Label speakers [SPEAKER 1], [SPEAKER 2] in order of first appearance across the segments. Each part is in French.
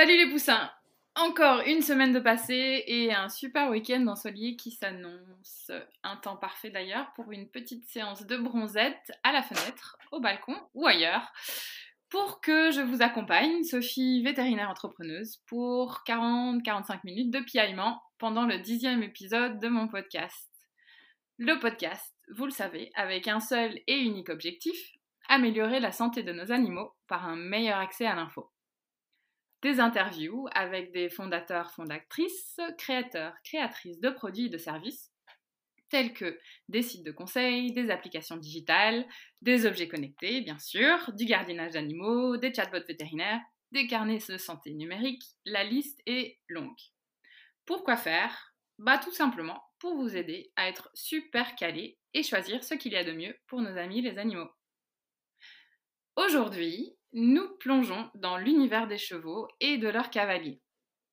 [SPEAKER 1] Salut les poussins Encore une semaine de passé et un super week-end ensoleillé qui s'annonce. Un temps parfait d'ailleurs pour une petite séance de bronzette à la fenêtre, au balcon ou ailleurs. Pour que je vous accompagne, Sophie, vétérinaire entrepreneuse, pour 40-45 minutes de piaillement pendant le dixième épisode de mon podcast. Le podcast, vous le savez, avec un seul et unique objectif, améliorer la santé de nos animaux par un meilleur accès à l'info des interviews avec des fondateurs, fondatrices, créateurs, créatrices de produits et de services, tels que des sites de conseil, des applications digitales, des objets connectés, bien sûr, du gardiennage d'animaux, des chatbots vétérinaires, des carnets de santé numérique, la liste est longue. Pourquoi faire? Bah tout simplement pour vous aider à être super calé et choisir ce qu'il y a de mieux pour nos amis les animaux. Aujourd'hui, nous plongeons dans l'univers des chevaux et de leurs cavaliers.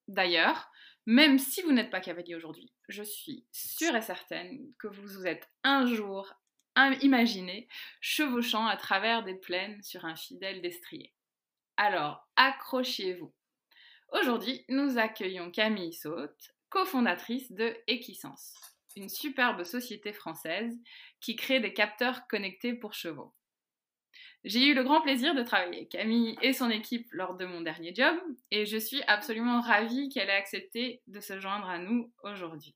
[SPEAKER 1] D'ailleurs, même si vous n'êtes pas cavalier aujourd'hui, je suis sûre et certaine que vous vous êtes un jour imaginé chevauchant à travers des plaines sur un fidèle destrier. Alors, accrochez-vous. Aujourd'hui, nous accueillons Camille Saute, cofondatrice de Equisense, une superbe société française qui crée des capteurs connectés pour chevaux. J'ai eu le grand plaisir de travailler avec Camille et son équipe lors de mon dernier job et je suis absolument ravie qu'elle ait accepté de se joindre à nous aujourd'hui.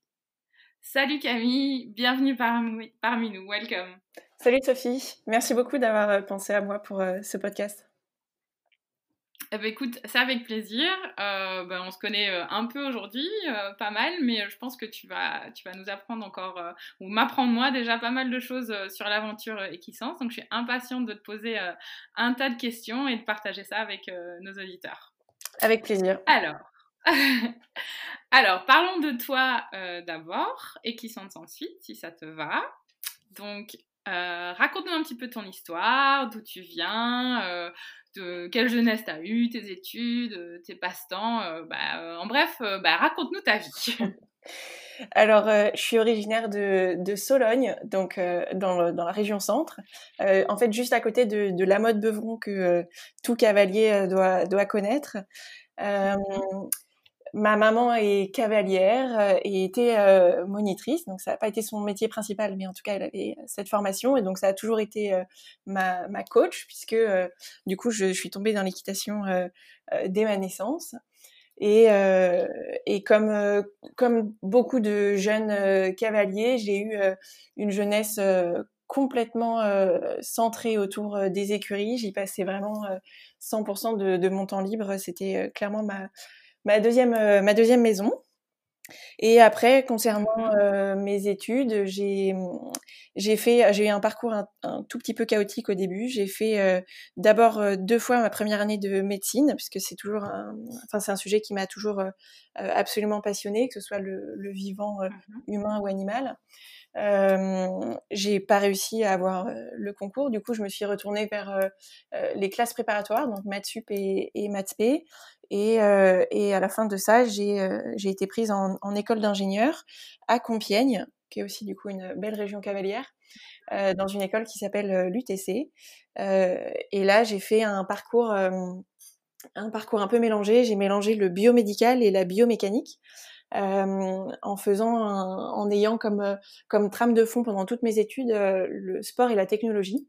[SPEAKER 1] Salut Camille, bienvenue parmi, nous, welcome.
[SPEAKER 2] Salut Sophie, merci beaucoup d'avoir euh, pensé à moi pour euh, ce podcast.
[SPEAKER 1] Eh ben, écoute, c'est avec plaisir. Euh, ben, on se connaît euh, un peu aujourd'hui, euh, pas mal, mais je pense que tu vas, tu vas nous apprendre encore, ou m'apprendre moi déjà pas mal de choses sur l'aventure Equisens. Donc je suis impatiente de te poser un tas de questions et de partager ça avec nos auditeurs.
[SPEAKER 2] Avec plaisir.
[SPEAKER 1] Alors, alors parlons de toi d'abord, Equisens ensuite, si ça te va. Donc, raconte-nous un petit peu ton histoire, d'où tu viens de quelle jeunesse tu as eu, tes études, euh, tes passe-temps. Euh, bah, euh, en bref, bah, raconte-nous ta vie.
[SPEAKER 2] Alors, je suis originaire de, de Sologne, donc dans, dans, la région centre. en fait, juste à côté de, de la mode Beuvron que tout cavalier doit, doit connaître. Ma maman est cavalière euh, et était euh, monitrice, donc ça n'a pas été son métier principal, mais en tout cas elle avait cette formation et donc ça a toujours été euh, ma, ma, coach puisque du coup je, suis tombée dans l'équitation dès ma naissance. Et, et comme, comme beaucoup de jeunes cavaliers, j'ai eu une jeunesse complètement centrée autour des écuries. J'y passais vraiment 100% de, de, mon temps libre. C'était clairement ma, ma deuxième, euh, ma deuxième maison. Et après, concernant mmh euh, mes études, j'ai j'ai fait j'ai eu un parcours un, tout petit peu chaotique au début. J'ai fait euh, d'abord deux fois ma première année de médecine, puisque c'est toujours un, enfin c'est un sujet qui m'a toujours absolument passionné, que ce soit le, le vivant mmh humain ou animal. Euh, j'ai pas réussi à avoir le concours, du coup je me suis retournée vers les classes préparatoires, donc maths sup et, et maths p. Et, euh, et à la fin de ça, j'ai euh, été prise en, école d'ingénieur à Compiègne, qui est aussi du coup une belle région cavalière, euh, dans une école qui s'appelle l'UTC. et là, j'ai fait un parcours, un parcours un peu mélangé. J'ai mélangé le biomédical et la biomécanique. En faisant, en ayant comme trame de fond pendant toutes mes études le sport et la technologie.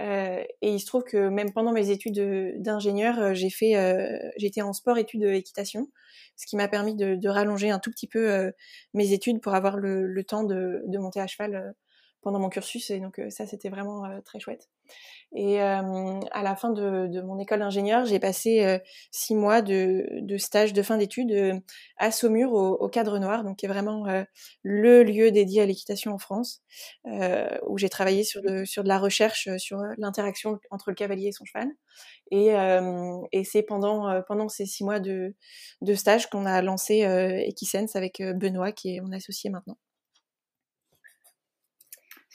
[SPEAKER 2] Euh, et il se trouve que même pendant mes études d'ingénieur, euh, j'ai fait, euh, j'étais en sport études équitation, ce qui m'a permis de, de, rallonger un tout petit peu mes études pour avoir le, le temps de, de, monter à cheval pendant mon cursus. Et donc ça, c'était vraiment très chouette. Et euh, à la fin de, de mon école d'ingénieur, j'ai passé euh, six mois de, de, stage de fin d'études euh, à Saumur au, au, Cadre Noir, donc qui est vraiment le lieu dédié à l'équitation en France, où j'ai travaillé sur de, sur de la recherche sur l'interaction entre le cavalier et son cheval. Et, et c'est pendant, pendant ces six mois de, de stage qu'on a lancé Equisense avec Benoît, qui est mon associé maintenant.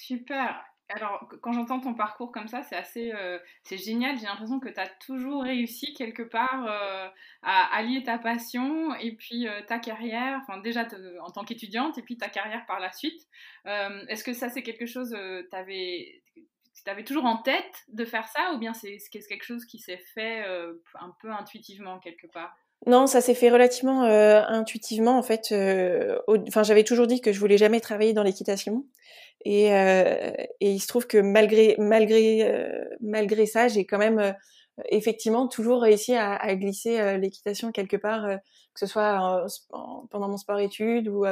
[SPEAKER 1] Super. Alors, quand j'entends ton parcours comme ça, c'est assez, euh, c'est génial. J'ai l'impression que tu as toujours réussi quelque part euh, à allier ta passion et puis euh, ta carrière, enfin déjà en tant qu'étudiante et puis ta carrière par la suite. Est-ce que ça, c'est quelque chose, tu avais, toujours en tête de faire ça ou bien c'est quelque chose qui s'est fait un peu intuitivement quelque part?
[SPEAKER 2] Non, ça s'est fait relativement intuitivement en fait. Enfin, j'avais toujours dit que je voulais jamais travailler dans l'équitation, et, euh, et, il se trouve que malgré malgré euh, malgré ça, j'ai quand même euh, effectivement toujours réussi à, à glisser l'équitation quelque part, que ce soit pendant mon sport-études ou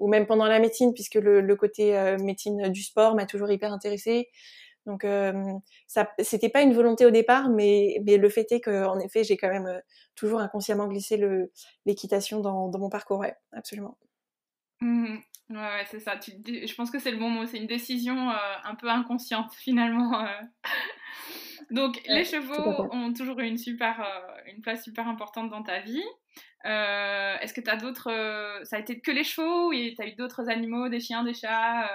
[SPEAKER 2] ou même pendant la médecine, puisque le, le côté médecine du sport m'a toujours hyper intéressée. Donc euh, ça, c'était pas une volonté au départ, mais, mais le fait est qu'en effet, j'ai quand même euh, toujours inconsciemment glissé le, l'équitation dans, dans, mon parcours, ouais, absolument.
[SPEAKER 1] Mmh ouais, c'est ça. Tu, je pense que c'est le bon mot. C'est une décision euh, un peu inconsciente finalement. Donc les chevaux ont toujours eu une super, une place super importante dans ta vie. est-ce que tu as d'autres, ça a été que les chevaux ou tu as eu d'autres animaux, des chiens, des chats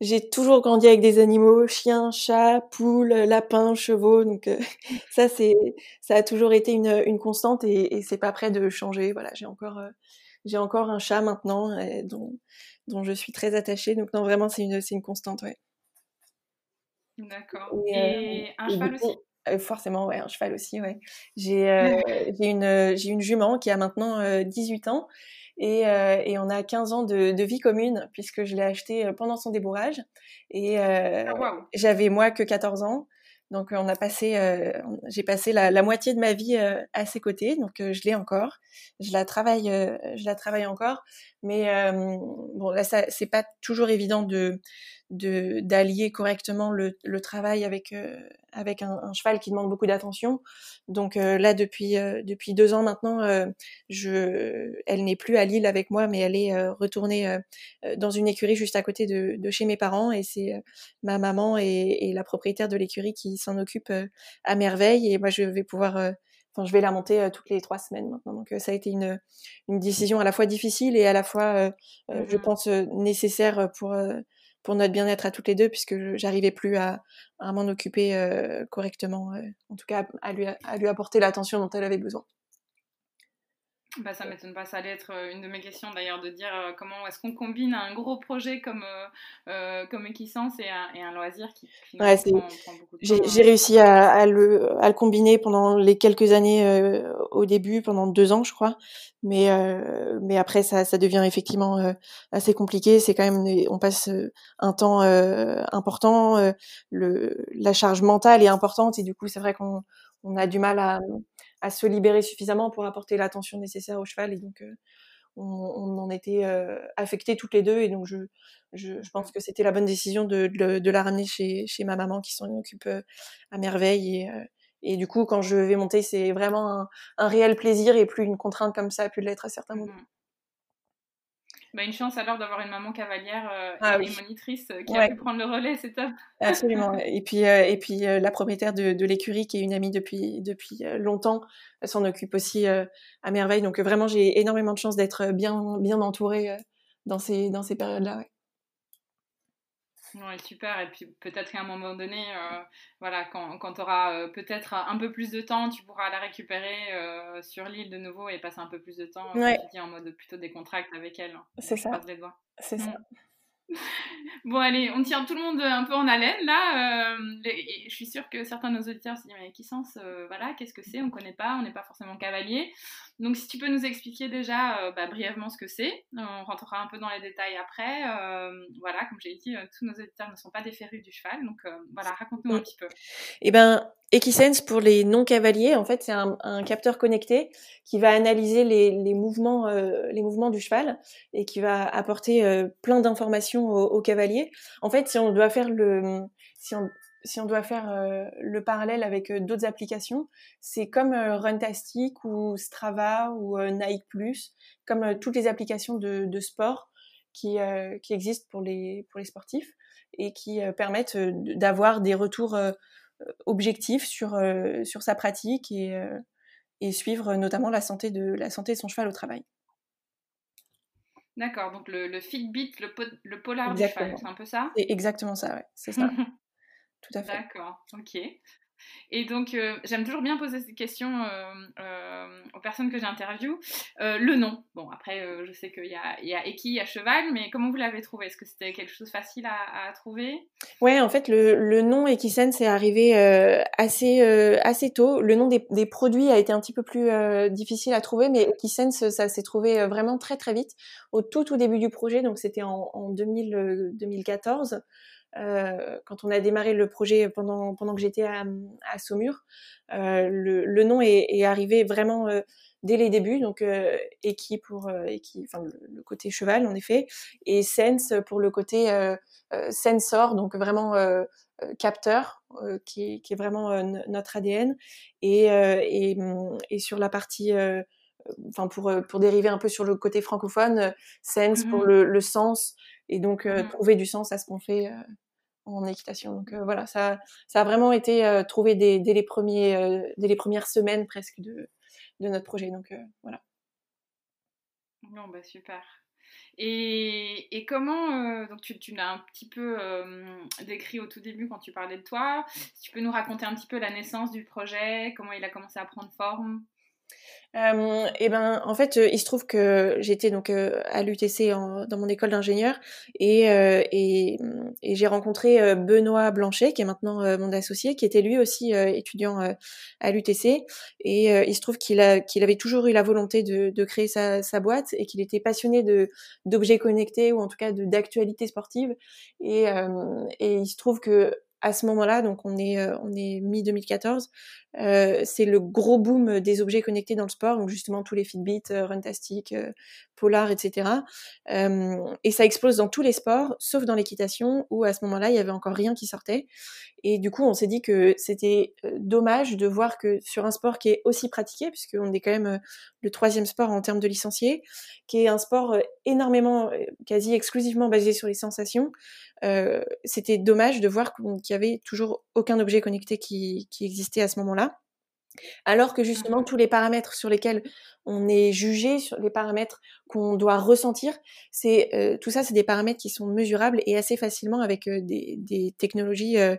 [SPEAKER 2] j'ai toujours grandi avec des animaux, chiens, chats, poules, lapins, chevaux. Donc euh, ça, c'est, ça a toujours été une, une constante et, et c'est pas prêt de changer. Voilà, j'ai encore, euh, j'ai encore un chat maintenant euh, dont, dont je suis très attachée. Donc non, vraiment, c'est une, une constante, ouais.
[SPEAKER 1] D'accord. Et, un cheval aussi?
[SPEAKER 2] Forcément, ouais, un cheval aussi, ouais. J'ai, j'ai une, une jument qui a maintenant 18 ans et, euh, et, on a 15 ans de, de vie commune puisque je l'ai acheté euh, pendant son débourrage et euh, ah, j'avais moi que 14 ans. Donc on a passé, euh, j'ai passé la, la, moitié de ma vie euh, à ses côtés, donc je l'ai encore. Je la travaille, je la travaille encore, mais bon là c'est pas toujours évident de d'allier correctement le, le, travail avec euh, avec un, cheval qui demande beaucoup d'attention. Donc euh, là depuis euh, depuis deux ans maintenant, je elle n'est plus à Lille avec moi, mais elle est retournée dans une écurie juste à côté de, de chez mes parents. Et c'est ma maman et, et, la propriétaire de l'écurie qui s'en occupe à merveille. Et moi je vais pouvoir Enfin, je vais la monter toutes les trois semaines maintenant. Donc ça a été une, une décision à la fois difficile et à la fois, je mmh pense, nécessaire pour pour notre bien-être à toutes les deux, puisque j'arrivais plus à, à m'en occuper euh, correctement, euh, en tout cas à lui, à lui apporter l'attention dont elle avait besoin.
[SPEAKER 1] Bah, ça m'étonne pas, ça allait être euh, une de mes questions d'ailleurs, de dire comment est-ce qu'on combine un gros projet comme, euh, comme Equissence et un, et un loisir qui
[SPEAKER 2] ouais, prend, prend. J'ai réussi à, à, le, à le combiner pendant les quelques années euh, au début, pendant deux ans je crois, mais, euh, mais après ça, ça devient effectivement assez compliqué, c'est quand même, on passe un temps important, le, la charge mentale est importante et du coup c'est vrai qu'on on a du mal à à se libérer suffisamment pour apporter l'attention nécessaire au cheval. Et donc, euh, on, on, en était euh, affectés toutes les deux. Et donc, je, je, je pense que c'était la bonne décision de, de, de, la ramener chez, chez ma maman qui s'en occupe euh, à merveille. Et, et du coup, quand je vais monter, c'est vraiment un, un, réel plaisir et plus une contrainte comme ça a pu l'être à certains moments.
[SPEAKER 1] Bah, une chance alors d'avoir une maman cavalière euh, ah, et monitrice euh, qui a pu prendre le relais, c'est top.
[SPEAKER 2] Absolument. Et puis, euh, et puis la propriétaire de, de l'écurie, qui est une amie depuis, depuis longtemps, s'en occupe aussi à merveille. Donc vraiment, j'ai énormément de chance d'être bien, bien entourée dans ces, dans ces périodes-là. Ouais.
[SPEAKER 1] Ouais, super. Et puis peut-être qu'à un moment donné, euh, voilà, quand, quand tu auras euh, peut-être un peu plus de temps, tu pourras la récupérer euh, sur l'île de nouveau et passer un peu plus de temps
[SPEAKER 2] ouais.
[SPEAKER 1] en mode plutôt décontracté avec elle. Hein.
[SPEAKER 2] C'est ça. C'est ça.
[SPEAKER 1] Mm. Bon, allez, on tient tout le monde un peu en haleine là. Euh, les, je suis sûre que certains de nos auditeurs se disent Mais qui sens, euh, voilà, qu'est-ce que c'est? On connaît pas, on n'est pas forcément cavalier. Donc, si tu peux nous expliquer déjà euh, bah, brièvement ce que c'est, on rentrera un peu dans les détails après. Euh, voilà, comme j'ai dit, euh, tous nos auditeurs ne sont pas des férus du cheval. Donc, voilà, raconte-nous un petit peu.
[SPEAKER 2] Eh ben, Equisense pour les non-cavaliers, en fait, c'est un, un, capteur connecté qui va analyser les, les mouvements, les mouvements du cheval et qui va apporter plein d'informations aux, aux, cavaliers. En fait, si on doit faire le, si on, si on doit faire euh, le parallèle avec euh, d'autres applications, c'est comme euh, Runtastic ou Strava ou Nike Plus, comme toutes les applications de, de sport qui, qui existent pour les, pour les sportifs et qui permettent d'avoir des retours objectif sur, sur sa pratique et, et suivre notamment la santé, de, la santé de son cheval au travail.
[SPEAKER 1] D'accord, donc le, le, Fitbit, le, po le polar exactement. du cheval, c'est un peu ça?
[SPEAKER 2] C'est exactement ça, ouais, c'est ça. Tout à fait.
[SPEAKER 1] D'accord, ok. Et donc, euh, j'aime toujours bien poser cette question euh, euh, aux personnes que j'interviewe. le nom. Bon, après, je sais qu'il y a, il y a Eki, a Cheval, mais comment vous l'avez trouvé? Est-ce que c'était quelque chose de facile à, trouver?
[SPEAKER 2] Ouais, en fait, le, le nom Ekisen, c'est arrivé assez, assez tôt. Le nom des, des, produits a été un petit peu plus difficile à trouver, mais Ekisen, ça s'est trouvé vraiment très, très vite, au tout, tout début du projet. Donc, c'était en, en 2000, 2014. Euh, quand on a démarré le projet pendant, pendant que j'étais à, à, Saumur. Euh, le, le, nom est, est, arrivé vraiment euh, dès les débuts, donc Eki pour Eki, enfin le, côté cheval en effet, et Sense pour le côté sensor, donc vraiment capteur, qui, qui, est vraiment notre ADN, et, et, et, sur la partie enfin pour pour dériver un peu sur le côté francophone, sense pour mmh le, le, sens et donc mmh trouver du sens à ce qu'on fait en équitation. Donc euh, voilà, ça, ça a vraiment été euh, trouvé dès, les premiers, euh, dès les premières semaines presque de, de notre projet. Donc voilà.
[SPEAKER 1] Non, bah super. Et, et comment, donc tu, tu l'as un petit peu décrit au tout début quand tu parlais de toi, si tu peux nous raconter un petit peu la naissance du projet, comment il a commencé à prendre forme?
[SPEAKER 2] Euh, et eh ben en fait euh, il se trouve que j'étais donc euh, à l'UTC dans mon école d'ingénieur et, euh, et, et j'ai rencontré Benoît Blanchet qui est maintenant mon associé qui était lui aussi étudiant à l'UTC et il se trouve qu'il avait toujours eu la volonté de, créer sa, boîte et qu'il était passionné d'objets connectés ou en tout cas d'actualité sportive et, et il se trouve que à ce moment-là, donc on est on est mi 2014, euh, c'est le gros boom des objets connectés dans le sport, donc justement tous les Fitbit, euh, Runtastic, euh, Polar, etc. et ça explose dans tous les sports, sauf dans l'équitation, où à ce moment-là, il y avait encore rien qui sortait. Et du coup, on s'est dit que c'était dommage de voir que sur un sport qui est aussi pratiqué, puisqu'on est quand même le troisième sport en termes de licenciés, qui est un sport énormément, quasi exclusivement basé sur les sensations, c'était dommage de voir qu'il y avait toujours aucun objet connecté qui, qui existait à ce moment-là. Alors que justement, mmh. tous les paramètres sur lesquels on est jugé, sur les paramètres qu'on doit ressentir, c'est euh, tout ça, c'est des paramètres qui sont mesurables et assez facilement avec euh, des, technologies euh,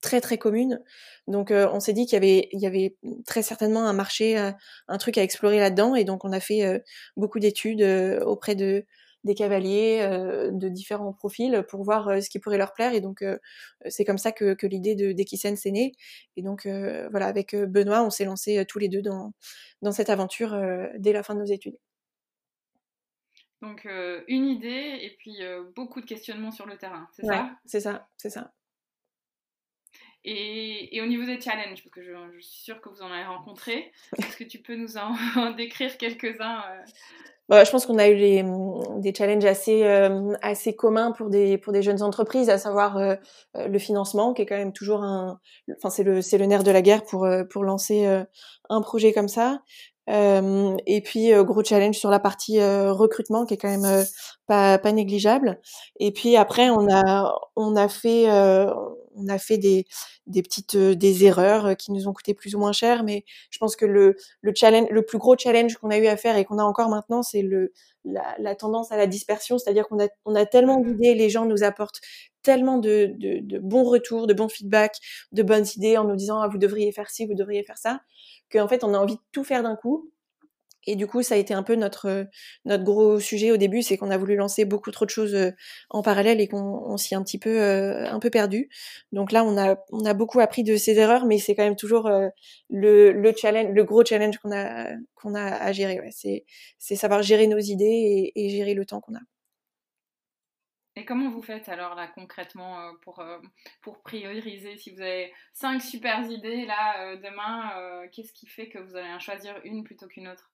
[SPEAKER 2] très très communes. Donc, on s'est dit qu'il y avait, il y avait très certainement un marché, un truc à explorer là-dedans, et donc on a fait beaucoup d'études auprès de des cavaliers euh, de différents profils pour voir euh, ce qui pourrait leur plaire. Et donc, euh, c'est comme ça que, que l'idée de d'Equisen s'est née. Et donc, voilà, avec Benoît, on s'est lancé tous les deux dans, dans cette aventure dès la fin de nos études.
[SPEAKER 1] Donc, une idée et puis beaucoup de questionnements sur le terrain, c'est ça?
[SPEAKER 2] C'est ça, c'est ça.
[SPEAKER 1] Et, et, au niveau des challenges, parce que je, je, suis sûre que vous en avez rencontré, est-ce que tu peux nous en décrire quelques-uns
[SPEAKER 2] je pense qu'on a eu mm, des challenges assez euh, assez communs pour des pour des jeunes entreprises, à savoir euh, euh, le financement, qui est quand même toujours un, enfin c'est le c'est le nerf de la guerre pour pour lancer un projet comme ça. et puis gros challenge sur la partie recrutement, qui est quand même pas pas négligeable. Et puis après on a on a fait on a fait des, des petites des erreurs qui nous ont coûté plus ou moins cher, mais je pense que le, le challenge, le plus gros challenge qu'on a eu à faire et qu'on a encore maintenant, c'est le la, la, tendance à la dispersion, c'est-à-dire qu'on a on a tellement mmh d'idées, les gens nous apportent tellement de, de, de, bons retours, de bons feedbacks, de bonnes idées en nous disant ah, vous devriez faire ci, vous devriez faire ça, qu'en fait on a envie de tout faire d'un coup et du coup, ça a été un peu notre notre gros sujet au début, c'est qu'on a voulu lancer beaucoup trop de choses euh, en parallèle et qu'on s'y est un petit peu euh, un peu perdu. Donc là, on a on a beaucoup appris de ces erreurs, mais c'est quand même toujours euh, le le challenge, le gros challenge qu'on a qu'on a à gérer. C'est c'est savoir gérer nos idées et, et gérer le temps qu'on a.
[SPEAKER 1] Et comment vous faites alors là concrètement pour, pour prioriser? Si vous avez cinq super idées là demain, qu'est-ce qui fait que vous allez en choisir une plutôt qu'une autre?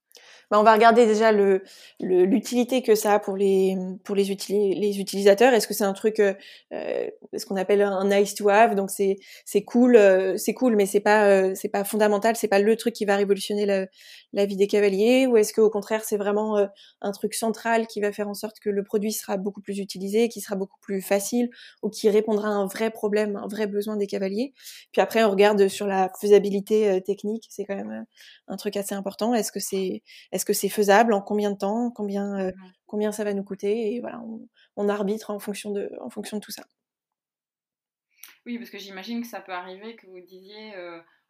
[SPEAKER 2] Bah, on va regarder déjà le l'utilité que ça a pour les pour les, utilisateurs. Est-ce que c'est un truc euh, euh, ce qu'on appelle un nice to have? Donc c'est cool euh, c'est cool mais c'est pas euh, c'est pas fondamental c'est pas le truc qui va révolutionner la, la vie des cavaliers? Ou est-ce que au contraire c'est vraiment un truc central qui va faire en sorte que le produit sera beaucoup plus utilisé qui sera beaucoup plus facile ou qui répondra à un vrai problème un vrai besoin des cavaliers? Puis après on regarde sur la faisabilité technique c'est quand même un truc assez important. Est-ce que c'est est-ce que c'est faisable En combien de temps Combien euh, mmh. combien ça va nous coûter Et voilà, on, arbitre en fonction de en fonction de tout ça.
[SPEAKER 1] Oui, parce que j'imagine que ça peut arriver que vous disiez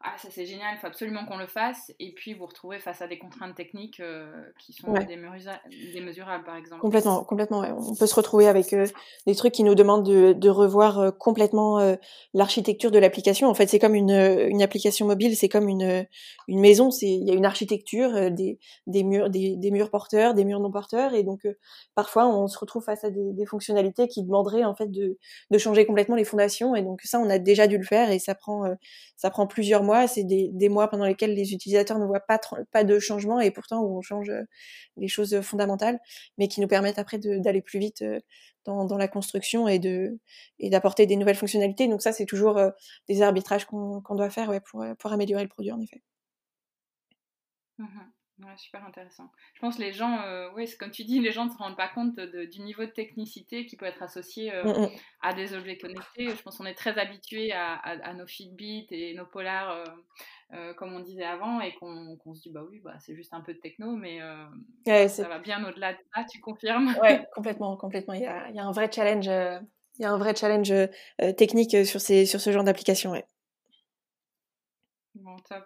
[SPEAKER 1] ah ça c'est génial, il faut absolument qu'on le fasse, et puis vous retrouvez face à des contraintes techniques euh, qui sont démesurables par exemple.
[SPEAKER 2] Complètement, complètement. Ouais. On peut se retrouver avec euh, des trucs qui nous demandent de, de revoir euh, complètement l'architecture de l'application. En fait, c'est comme une, une application mobile, c'est comme une, une maison. C'est il y a une architecture, des, des murs, des, des, murs porteurs, des murs non porteurs, et donc parfois on se retrouve face à des, des, fonctionnalités qui demanderaient en fait de, de changer complètement les fondations, et donc ça on a déjà dû le faire et ça prend ça prend plusieurs mois c'est des, mois pendant lesquels les utilisateurs ne voient pas, de changement et pourtant où on change euh, les choses fondamentales, mais qui nous permettent après d'aller plus vite euh, dans, la construction et d'apporter des nouvelles fonctionnalités. Donc ça, c'est toujours euh, des arbitrages qu'on doit faire pour, pour améliorer le produit en effet.
[SPEAKER 1] Mmh Ouais, super intéressant. Je pense que les gens, euh, oui, comme tu dis, les gens ne se rendent pas compte du niveau de technicité qui peut être associé euh, mmh, mmh. à des objets connectés. Je pense qu'on est très habitué à, nos Fitbit et nos Polar, euh, comme on disait avant, et qu'on se dit, bah oui, bah, c'est juste un peu de techno, mais ça va bien au-delà de ça, tu confirmes?
[SPEAKER 2] Oui, complètement, complètement. Il y a, il y a un vrai challenge, il y a un vrai challenge technique sur, ces, sur ce genre d'application. Ouais.
[SPEAKER 1] Bon, top.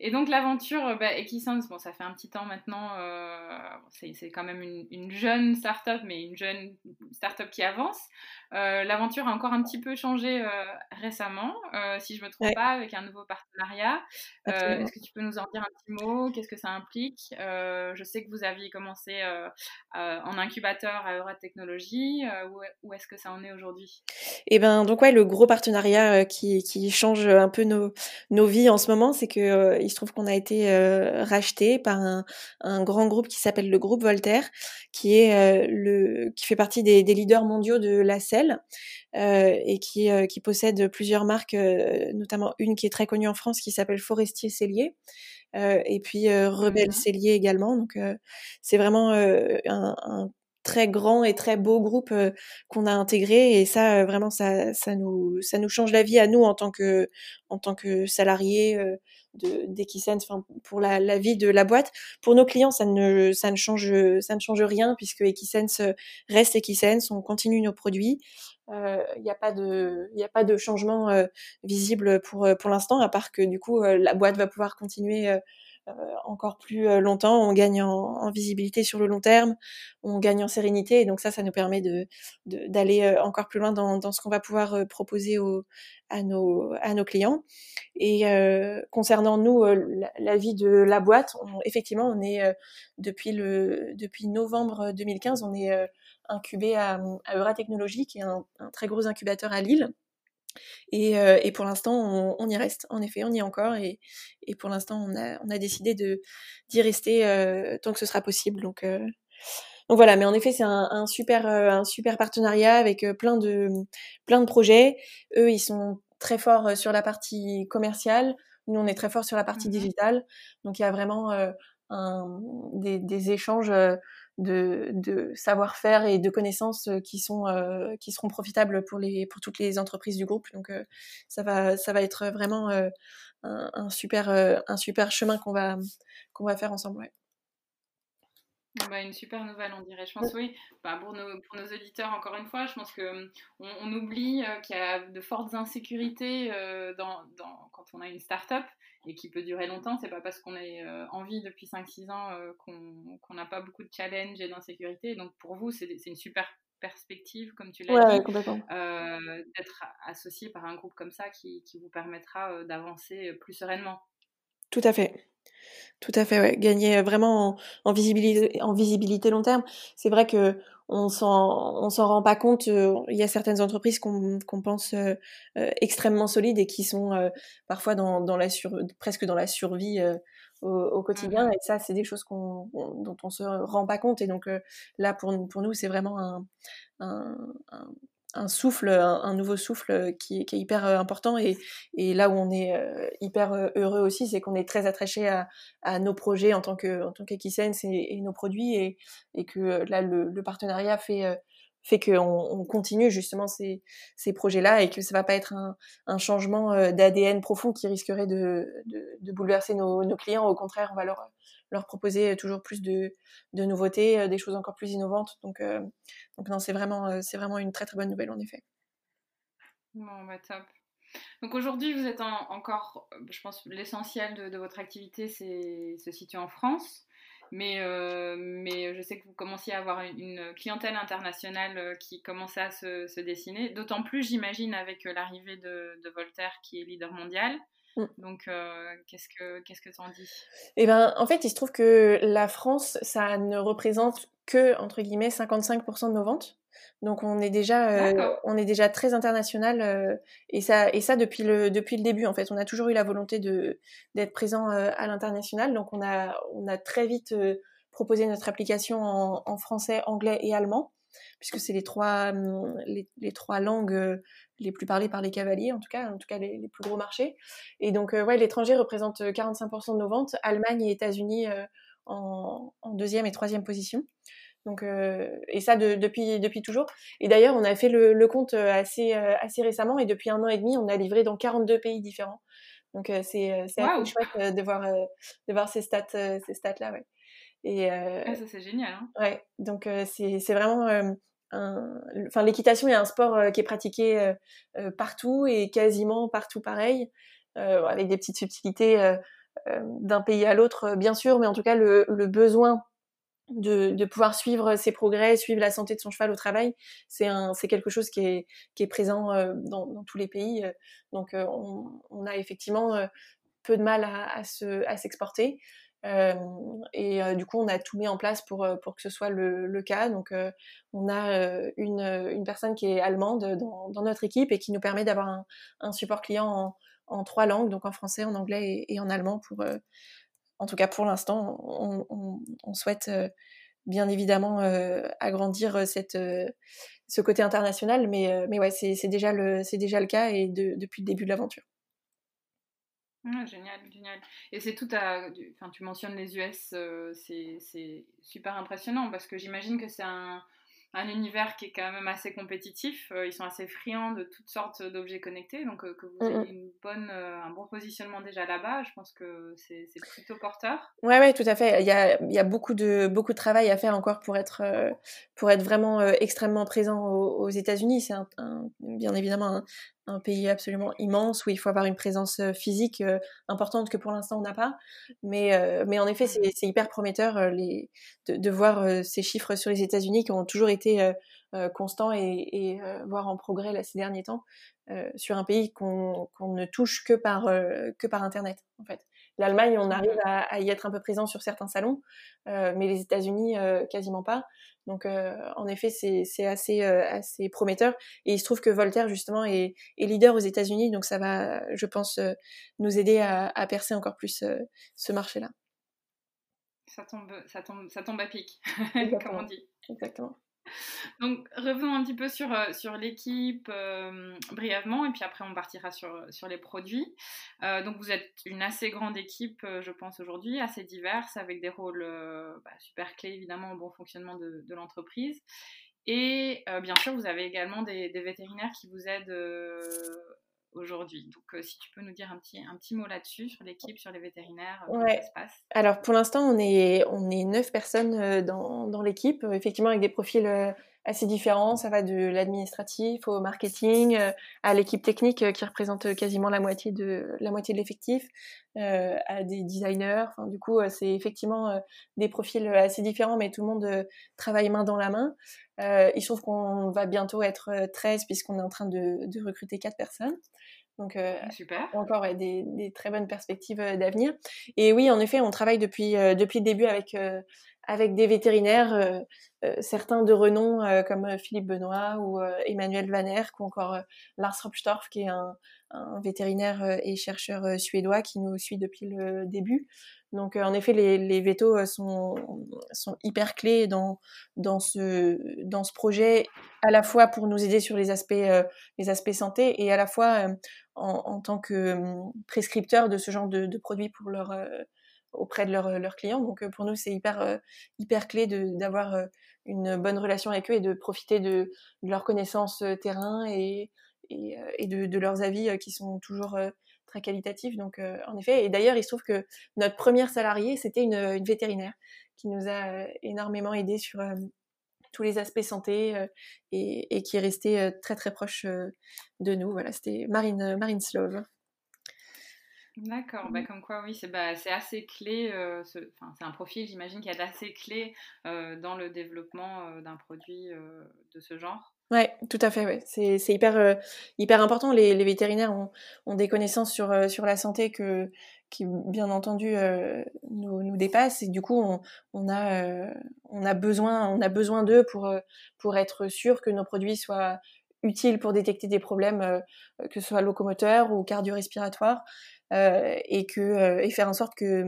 [SPEAKER 1] Et donc l'aventure euh, bah, Equisense, bon, ça fait un petit temps maintenant, euh, c'est quand même une, une, jeune start-up, mais une jeune start-up qui avance. Euh, l'aventure a encore un petit peu changé euh, récemment, si je ne me trompe pas, avec un nouveau partenariat. Est-ce que tu peux nous en dire un petit mot? Qu'est-ce que ça implique? Je sais que vous aviez commencé en incubateur à Eura Technologies. où, est-ce que ça en est aujourd'hui?
[SPEAKER 2] Eh ben, donc ouais, le gros partenariat qui, qui, change un peu nos, nos vies en ce moment, c'est que il se trouve qu'on a été racheté par un, un, grand groupe qui s'appelle le groupe Voltaire, qui est le qui fait partie des, des leaders mondiaux de la scène euh, et qui, euh, qui possède plusieurs marques, euh, notamment une qui est très connue en France qui s'appelle Forestier Cellier. et puis Rebelle mmh Cellier également. Donc c'est vraiment un, très grand et très beau groupe qu'on a intégré et ça vraiment ça, ça nous ça nous change la vie à nous en tant que en tant que salariés d'Equisense, enfin pour la, la, vie de la boîte. Pour nos clients, ça ne, ça ne, change, ça ne change rien puisque Equisense reste Equisense, on continue nos produits. Il euh, n'y a pas de, il a pas de changement euh, visible pour pour l'instant, à part que du coup euh, la boîte va pouvoir continuer euh, encore plus euh, longtemps, on gagne en, visibilité sur le long terme, on gagne en sérénité, et donc ça, ça nous permet de d'aller euh, encore plus loin dans, dans ce qu'on va pouvoir proposer au, à, nos, à nos clients. Et concernant nous, la, vie de la boîte, effectivement, on est depuis le depuis novembre 2015, on est incubé à, à Euratechnologie, qui est un, un, très gros incubateur à Lille. Et, euh, et pour l'instant, on, on, y reste. En effet, on y est encore. Et, et pour l'instant, on a, on a décidé de d'y rester euh, tant que ce sera possible. Donc, euh, donc voilà. Mais en effet, c'est un, un, super, un super partenariat avec plein de, plein de projets. Eux, ils sont très forts sur la partie commerciale. Nous, on est très forts sur la partie mmh digitale. Donc, il y a vraiment un, des, des, échanges de, de savoir-faire et de connaissances euh, qui sont euh, qui seront profitables pour les pour toutes les entreprises du groupe. Donc euh, ça va ça va être vraiment un, un, super un super chemin qu'on va qu'on va faire ensemble. Ouais.
[SPEAKER 1] Bah, une super nouvelle, on dirait. Je pense, oui, bah, pour, nos, pour, nos, auditeurs, encore une fois, je pense qu'on on oublie qu'il y a de fortes insécurités dans, dans, quand on a une start-up et qui peut durer longtemps. C'est pas parce qu'on est euh, en vie depuis 5-6 ans euh, qu'on n'a pas beaucoup de challenges et d'insécurité. Donc pour vous, c'est une super perspective, comme tu l'as dit, euh, d'être associé par un groupe comme ça qui, qui vous permettra d'avancer plus sereinement.
[SPEAKER 2] Tout à fait. Tout à fait, ouais. Gagner vraiment en, visibilité, en visibilité long terme. C'est vrai que on s'en on s'en rend pas compte. Euh, il y a certaines entreprises qu'on qu'on pense euh, euh, extrêmement solides et qui sont parfois dans, dans la sur, presque dans la survie au, au, quotidien. Mmh et ça, c'est des choses qu'on dont on se rend pas compte. Et donc là, pour pour nous, c'est vraiment un, un, un un souffle, un, nouveau souffle qui, qui, est hyper euh, important. Et, et, là où on est euh, hyper euh, heureux aussi, c'est qu'on est très attaché à, nos projets en tant que en et, et, nos produits, et, et que là le, partenariat fait fait qu'on on continue justement ces, ces projets-là et que ça va pas être un, changement d'ADN profond qui risquerait de, de, bouleverser nos, clients. Au contraire, on va leur leur proposer toujours plus de, de nouveautés, euh, des choses encore plus innovantes. Donc, euh, donc non, c'est vraiment, euh, c'est vraiment une très très bonne nouvelle en effet.
[SPEAKER 1] Bon, bah top. Donc aujourd'hui, vous êtes encore, je pense, l'essentiel de, votre activité se situe en France. Mais, euh, mais je sais que vous commenciez à avoir une, clientèle internationale euh, qui commençait à se, dessiner, d'autant plus, j'imagine, avec euh, l'arrivée de, Voltaire qui est leader mondial. Mm. Donc, qu'est-ce que qu'est-ce que en dis?
[SPEAKER 2] Eh ben, en fait, il se trouve que la France, ça ne représente que entre guillemets 55% de nos ventes. Donc on est déjà, on est déjà très international et ça, et ça depuis le depuis le début en fait. On a toujours eu la volonté de d'être présent à l'international. Donc on a on a très vite proposé notre application en, français, anglais et allemand puisque c'est les trois mmh, les, trois langues les plus parlées par les cavaliers en tout cas, en tout cas les, plus gros marchés. Et donc ouais, l'étranger représente 45% de nos ventes, Allemagne et États-Unis en, en deuxième et troisième position. Donc, euh, et ça depuis, depuis toujours. Et d'ailleurs, on a fait le, compte euh, assez, euh, assez récemment et depuis un an et demi, on a livré dans 42 pays différents. Donc, c'est assez chouette de voir, de voir ces stats, ces stats-là. Ouais.
[SPEAKER 1] Et, ah, ça, c'est génial. Hein.
[SPEAKER 2] ouais, donc c'est vraiment. Enfin, l'équitation est un sport qui est pratiqué partout et quasiment partout pareil, avec des petites subtilités d'un pays à l'autre, bien sûr, mais en tout cas, le, besoin de, pouvoir suivre ses progrès, suivre la santé de son cheval au travail, c'est quelque chose qui est, présent euh, dans, tous les pays. Euh. Donc euh, on, a effectivement peu de mal à, s'exporter. Euh, et du coup, on a tout mis en place pour, pour que ce soit le, le cas. Donc, on a une, une, personne qui est allemande dans, notre équipe et qui nous permet d'avoir un, support client en, trois langues, donc en français, en anglais et, en allemand pour, en tout cas pour l'instant, on, souhaite bien évidemment agrandir cette, ce côté international, mais, mais ouais, c'est déjà, le, déjà le cas et depuis le début de l'aventure.
[SPEAKER 1] Ah, génial, génial. Et c'est tout à. Enfin, tu mentionnes les US, c'est super impressionnant parce que j'imagine que c'est un, un univers qui est quand même assez compétitif. Euh, ils sont assez friands de toutes sortes d'objets connectés. Donc, euh, que vous ayez une bonne, euh, un bon positionnement déjà là-bas, je pense que c'est plutôt porteur.
[SPEAKER 2] Ouais, ouais, tout à fait. Il y a, il y a beaucoup, de, beaucoup de travail à faire encore pour être, pour être vraiment extrêmement présent aux, États-Unis. C'est bien évidemment un, un pays absolument immense où il faut avoir une présence physique importante que pour l'instant on n'a pas. Mais, mais en effet, c'est hyper prometteur les, de, de, voir ces chiffres sur les États-Unis qui ont toujours été constants et, et voire en progrès là, ces derniers temps sur un pays qu'on ne touche que par, que par Internet en fait. L'Allemagne, on arrive à, à, y être un peu présent sur certains salons, mais les États-Unis, quasiment pas. Donc, euh, en effet, c'est assez, euh, assez prometteur. Et il se trouve que Voltaire, justement, est, est leader aux États-Unis. Donc, ça va, je pense, euh, nous aider à, à percer encore plus ce marché-là.
[SPEAKER 1] Ça tombe, ça, tombe, ça tombe à pic, comme on dit.
[SPEAKER 2] Exactement.
[SPEAKER 1] Donc revenons un petit peu sur, euh, sur l'équipe euh, brièvement et puis après on partira sur, sur les produits. Euh, donc vous êtes une assez grande équipe je pense aujourd'hui, assez diverse avec des rôles bah, super clés évidemment au bon fonctionnement de, de l'entreprise. Et bien sûr vous avez également des, des vétérinaires qui vous aident aujourd'hui. Donc, euh, si tu peux nous dire un petit, un petit mot là-dessus, sur l'équipe, sur les vétérinaires, euh, comment ça se passe?
[SPEAKER 2] Alors, pour l'instant, on est, on est neuf personnes euh, dans, dans l'équipe, effectivement, avec des profils assez différents. Ça va de l'administratif au marketing, à l'équipe technique qui représente quasiment la moitié de la moitié de l'effectif, à des designers. Enfin, du coup, c'est effectivement des profils assez différents, mais tout le monde travaille main dans la main. Euh, il se trouve qu'on va bientôt être 13 puisqu'on est en train de, de recruter quatre personnes. Donc, euh,
[SPEAKER 1] Super.
[SPEAKER 2] encore des, des, très bonnes perspectives d'avenir. Et oui, en effet, on travaille depuis, depuis le début avec, avec des vétérinaires, euh, euh, certains de renom euh, comme Philippe Benoît ou Emmanuel Vaner, ou encore Lars Ropstorff, qui est un, un vétérinaire et chercheur suédois qui nous suit depuis le début. Donc en effet, les, les vétos sont, sont hyper clés dans, dans, ce, dans ce projet, à la fois pour nous aider sur les aspects, les aspects santé et à la fois en, en, tant que prescripteur de ce genre de, de produits pour leur auprès de leurs clients. Donc pour nous, c'est hyper, hyper clé d'avoir une bonne relation avec eux et de profiter de, leur connaissance terrain et, et, et de, de, leurs avis qui sont toujours très qualitatifs. Donc en effet, et d'ailleurs, il se trouve que notre première salariée, c'était une, une, vétérinaire qui nous a énormément aidé sur tous les aspects santé et, qui est resté très très proche de nous. Voilà, c'était Marine, Marine Slove.
[SPEAKER 1] D'accord, bah, mmh. comme quoi oui, c'est bah, assez clé, c'est un profil j'imagine qui est assez clé dans le développement d'un produit de ce genre.
[SPEAKER 2] Ouais, tout à fait. C'est, c'est hyper, euh, hyper important. Les, vétérinaires ont, ont, des connaissances sur, euh, sur la santé que, qui, bien entendu, euh, nous, nous dépassent. Et du coup, on, on a, on a besoin, on a besoin d'eux pour, pour être sûr que nos produits soient utiles pour détecter des problèmes, que ce soit locomoteurs ou cardio-respiratoires, et que et faire en sorte que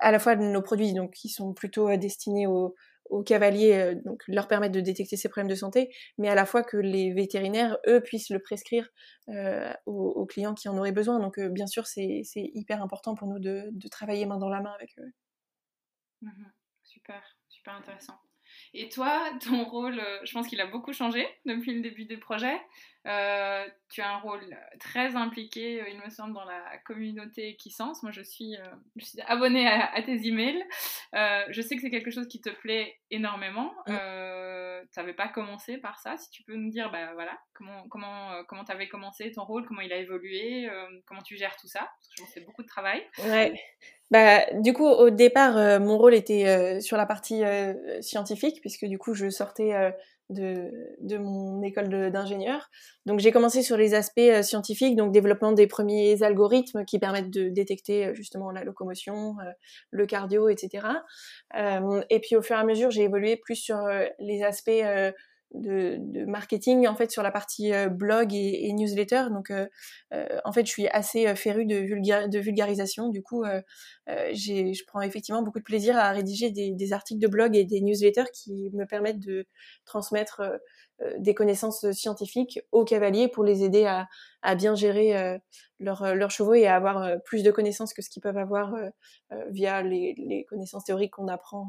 [SPEAKER 2] à la fois nos produits, donc qui sont plutôt destinés aux aux cavaliers, euh, donc leur permettre de détecter ces problèmes de santé, mais à la fois que les vétérinaires, eux, puissent le prescrire euh, aux, clients qui en auraient besoin. Donc, euh, bien sûr, c'est hyper important pour nous de, de, travailler main dans la main avec eux.
[SPEAKER 1] Mmh super, super intéressant. Et toi, ton rôle, je pense qu'il a beaucoup changé depuis le début du projet. Euh, tu as un rôle très impliqué, euh, il me semble, dans la communauté Kissance. Moi, je suis, euh, je suis abonnée à, tes emails. je sais que c'est quelque chose qui te plaît énormément. tu n'avais pas commencé par ça. Si tu peux nous dire, bah, voilà, comment comment comment tu avais commencé ton rôle, comment il a évolué, comment tu gères tout ça. Parce que je pense que c'est beaucoup de travail.
[SPEAKER 2] Ouais. Bah, du coup, au départ, mon rôle était sur la partie scientifique, puisque du coup, je sortais de, mon école d'ingénieur. Donc j'ai commencé sur les aspects euh, scientifiques, donc développement des premiers algorithmes qui permettent de détecter euh, justement la locomotion, euh, le cardio, etc. et puis au fur et à mesure, j'ai évolué plus sur les aspects de, marketing en fait sur la partie euh, blog et, newsletter. Donc euh, euh, en fait, je suis assez férue de, de vulgarisation. Du coup, je prends effectivement beaucoup de plaisir à rédiger des, articles de blog et des newsletters qui me permettent de transmettre des connaissances scientifiques aux cavaliers pour les aider à, bien gérer leurs chevaux et à avoir plus de connaissances que ce qu'ils peuvent avoir via les, les, connaissances théoriques qu'on apprend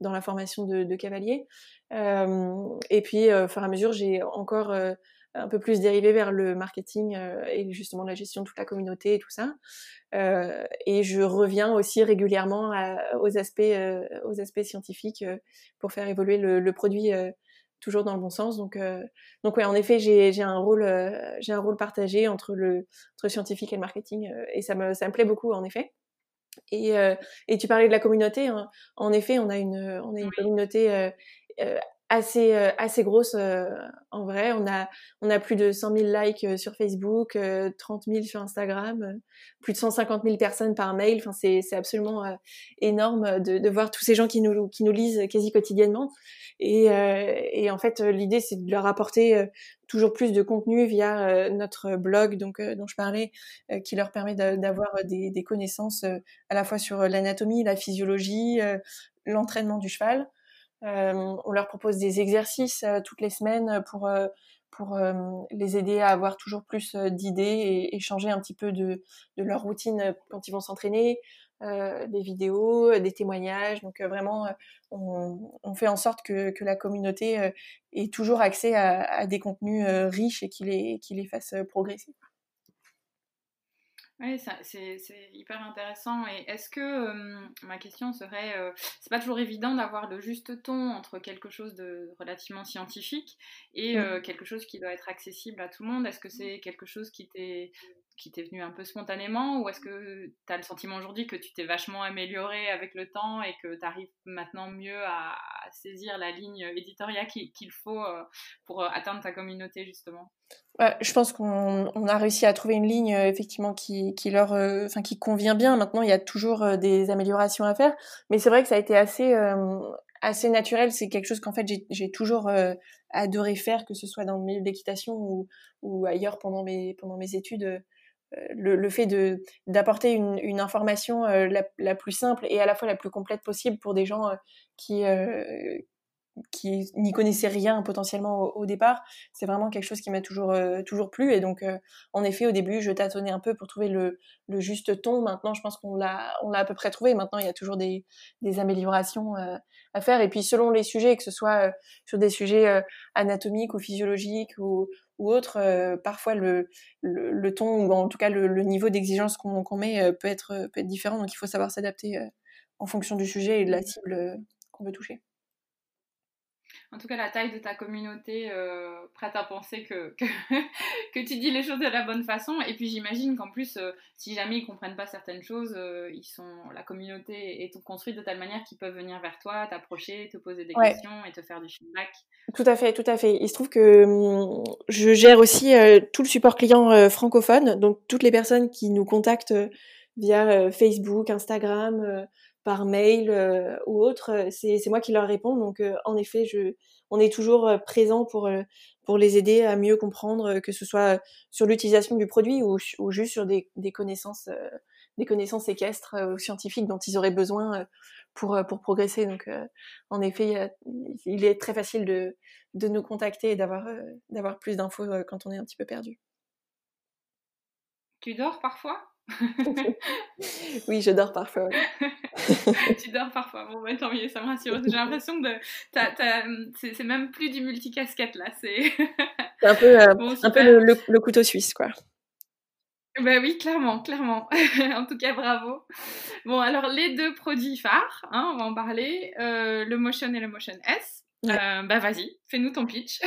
[SPEAKER 2] dans la formation de, de cavalier. Euh, et puis, euh, au fur et à mesure, j'ai encore euh, un peu plus dérivé vers le marketing et justement la gestion de toute la communauté et tout ça. et je reviens aussi régulièrement aux aspects aux aspects scientifiques pour faire évoluer le, le produit toujours dans le bon sens. Donc donc ouais, en effet, j'ai un rôle un rôle partagé entre le entre scientifique et le marketing et ça me ça me plaît beaucoup en effet. Et, euh, et tu parlais de la communauté. Hein. En effet, on a une, on a une communauté euh, euh, assez euh, assez grosse euh, en vrai. On a on a plus de 100 000 likes euh, sur Facebook, 30 000 sur Instagram, plus de 150 000 personnes par mail. Enfin c'est c'est absolument énorme de, de voir tous ces gens qui nous qui nous lisent quasi quotidiennement. Et et en fait l'idée c'est de leur apporter toujours plus de contenu via notre blog donc dont je parlais qui leur permet d'avoir des, connaissances à la fois sur l'anatomie, la physiologie, l'entraînement du cheval. Euh, on leur propose des exercices euh, toutes les semaines pour euh, pour les aider à avoir toujours plus d'idées et, changer un petit peu de leur routine quand ils vont s'entraîner, des vidéos, des témoignages. Donc vraiment, on, fait en sorte que, que la communauté ait toujours accès à, à des contenus riches et qui les, fassent progresser.
[SPEAKER 1] Oui, c'est hyper intéressant. Et est-ce que ma question serait, c'est pas toujours évident d'avoir le juste ton entre quelque chose de relativement scientifique et mmh. quelque chose qui doit être accessible à tout le monde Est-ce que c'est quelque chose qui t'est qui t'est venu un peu spontanément ou est-ce que tu as le sentiment aujourd'hui que tu t'es vachement amélioré avec le temps et que tu arrives maintenant mieux à, saisir la ligne éditoriale qu'il faut euh, pour euh, atteindre ta communauté justement?
[SPEAKER 2] Je pense qu'on a réussi à trouver une ligne euh, effectivement qui, leur, qui convient bien. Maintenant, il y a toujours des améliorations à faire, mais c'est vrai que ça a été assez assez naturel. C'est quelque chose qu'en fait j'ai toujours adoré faire, que ce soit dans le milieu de l'équitation ou, ou ailleurs pendant mes pendant mes études le, le, fait de d'apporter une, une, information euh, la, la, plus simple et à la fois la plus complète possible pour des gens euh, qui euh, qui n'y connaissaient rien potentiellement au, départ, c'est vraiment quelque chose qui m'a toujours toujours plu et donc en effet au début je tâtonnais un peu pour trouver le, le juste ton. Maintenant je pense qu'on l'a on l'a à peu près trouvé. Maintenant il y a toujours des, des améliorations à faire et puis selon les sujets que ce soit sur des sujets anatomiques ou physiologiques ou ou autre, euh, parfois le, le, ton ou en tout cas le, niveau d'exigence qu'on met euh, peut, être, peut être différent. Donc il faut savoir s'adapter euh, en fonction du sujet et de la cible qu'on veut toucher.
[SPEAKER 1] En tout cas la taille de ta communauté euh, prête à penser que, que, tu dis les choses de la bonne façon. Et puis j'imagine qu'en plus, euh, si jamais ils comprennent pas certaines choses, euh, ils sont, la communauté est construite de telle manière qu'ils peuvent venir vers toi, t'approcher, te poser des questions et te faire du feedback.
[SPEAKER 2] Tout à fait, tout à fait. Il se trouve que hum, je gère aussi tout le support client francophone, donc toutes les personnes qui nous contactent via Facebook, Instagram par mail euh, ou autre, euh, c'est moi qui leur réponds. Donc, euh, en effet, je, on est toujours présent pour, pour les aider à mieux comprendre, que ce soit sur l'utilisation du produit ou, juste sur des, des connaissances, des connaissances équestres ou scientifiques dont ils auraient besoin pour, pour progresser. Donc, en effet, il, est très facile de, de nous contacter et d'avoir plus d'infos quand on est un petit peu perdu.
[SPEAKER 1] Tu dors parfois?
[SPEAKER 2] oui, je dors parfois.
[SPEAKER 1] tu dors parfois. Bon, bah, tant mieux, ça me rassure. J'ai l'impression que c'est même plus du multicasquette là. C'est
[SPEAKER 2] un peu, euh, un peu le, le, couteau suisse, quoi.
[SPEAKER 1] Ben oui, clairement, clairement. en tout cas, bravo. Bon, alors les deux produits phares, hein, on va en parler, euh, le Motion et le Motion S. Euh, bah vas-y, fais-nous ton pitch.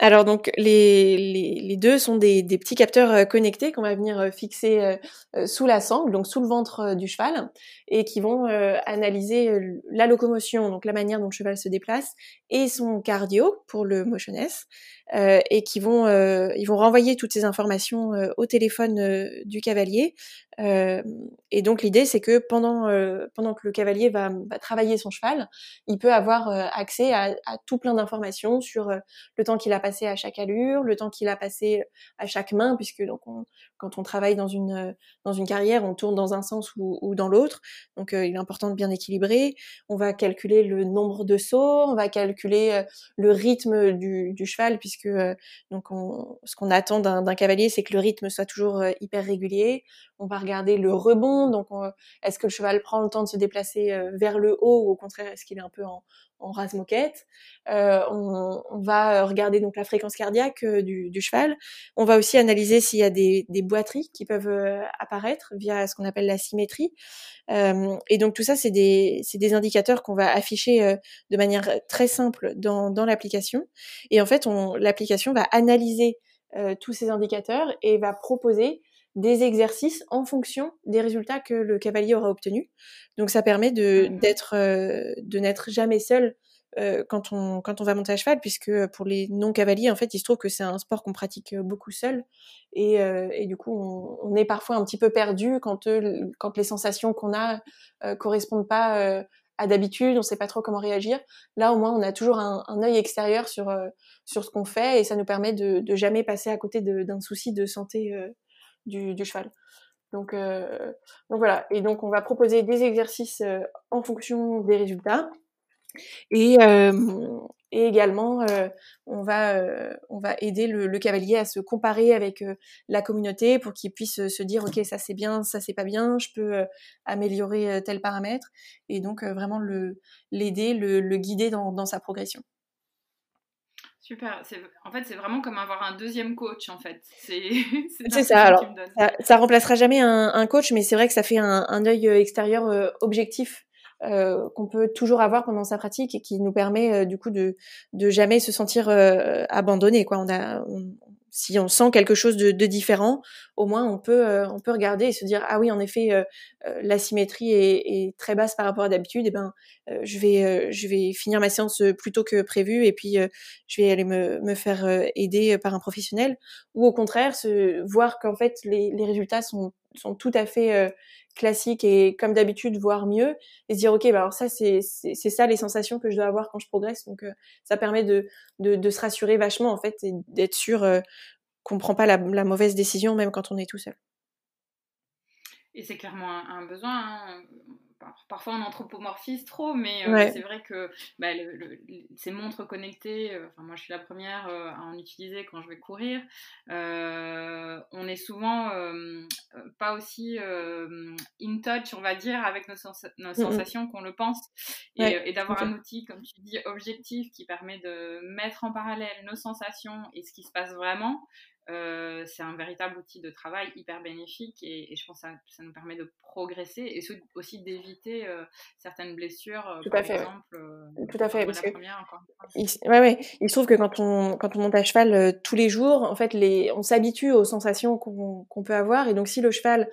[SPEAKER 2] Alors donc les, deux sont des, des petits capteurs euh, connectés qu'on va venir euh, fixer euh, sous la sangle, donc sous le ventre du cheval, et qui vont analyser la locomotion, donc la manière dont le cheval se déplace, et son cardio pour le Motion S, euh, et qui vont ils vont renvoyer toutes ces informations au téléphone du cavalier. Et donc l'idée c'est que pendant pendant que le cavalier va, va, travailler son cheval, il peut avoir accès à, tout plein d'informations sur le temps qu'il a passé à chaque allure, le temps qu'il a passé à chaque main, puisque donc on, quand on travaille dans une dans une carrière, on tourne dans un sens ou, dans l'autre. Donc il est important de bien équilibrer. On va calculer le nombre de sauts, on va calculer le rythme du, cheval puisque euh, donc on, ce qu'on attend d'un cavalier, c'est que le rythme soit toujours euh, hyper régulier. On va regarder le rebond, donc est-ce que le cheval prend le temps de se déplacer euh, vers le haut ou au contraire est-ce qu'il est un peu en, en rase moquette. Euh, on, on, va regarder donc la fréquence cardiaque du, du, cheval. On va aussi analyser s'il y a des, des, qui peuvent apparaître via ce qu'on appelle la symétrie. Euh, et donc tout ça, c'est des, des, indicateurs qu'on va afficher de manière très simple dans, dans l'application. Et en fait, l'application va analyser tous ces indicateurs et va proposer des exercices en fonction des résultats que le cavalier aura obtenus. Donc ça permet de mmh d'être euh, de n'être jamais seul euh, quand on quand on va monter à cheval puisque pour les non cavaliers en fait il se trouve que c'est un sport qu'on pratique beaucoup seul et, euh, et du coup on, on, est parfois un petit peu perdu quand quand les sensations qu'on a correspondent pas à d'habitude, on sait pas trop comment réagir. Là, au moins, on a toujours un, un œil extérieur sur sur ce qu'on fait et ça nous permet de, de jamais passer à côté d'un souci de santé du, cheval. Donc, euh, donc voilà. Et donc on va proposer des exercices euh, en fonction des résultats. Et, euh, et également, on, va, on va aider le, cavalier à se comparer avec la communauté pour qu'il puisse se dire, OK, ça c'est bien, ça c'est pas bien, je peux améliorer tel paramètre. Et donc vraiment l'aider, le, le, guider dans, dans sa progression.
[SPEAKER 1] Super. En fait, c'est vraiment comme avoir un deuxième coach, en fait.
[SPEAKER 2] C'est ça. Alors, ça, ça, remplacera jamais un, un coach, mais c'est vrai que ça fait un, un œil euh, extérieur euh, objectif euh, qu'on peut toujours avoir pendant sa pratique et qui nous permet euh, du coup de, de jamais se sentir abandonné. Quoi. On a, si on sent quelque chose de, de, différent, au moins on peut euh, on peut regarder et se dire ah oui en effet euh, euh, la symétrie est, est, très basse par rapport à d'habitude et eh ben je vais je vais finir ma séance plus tôt que prévu et puis je vais aller me, me faire aider par un professionnel. Ou au contraire se voir qu'en fait les, les résultats sont sont tout à fait classiques et comme d'habitude voire mieux et se dire ok bah alors ça c'est ça les sensations que je dois avoir quand je progresse donc ça permet de, de, se rassurer vachement en fait et d'être sûr qu'on prend pas la, mauvaise décision même quand on est tout seul.
[SPEAKER 1] Et c'est clairement un, besoin. Hein parfois on anthropomorphise trop, mais euh, c'est vrai que bah, ces montres connectées, euh, enfin moi je suis la première euh, à en utiliser quand je vais courir, on est souvent pas aussi in touch, on va dire, avec nos, sensations qu'on le pense, et, d'avoir un outil, comme tu dis, objectif qui permet de mettre en parallèle nos sensations et ce qui se passe vraiment. C'est un véritable outil de travail hyper bénéfique et, je pense que ça, nous permet de progresser et aussi d'éviter certaines blessures,
[SPEAKER 2] Tout par à fait, exemple. Tout à fait, parce que il, ouais, ouais, il se trouve que quand on, quand on monte à cheval tous les jours, en fait, les, on s'habitue aux sensations qu'on peut avoir et donc si le cheval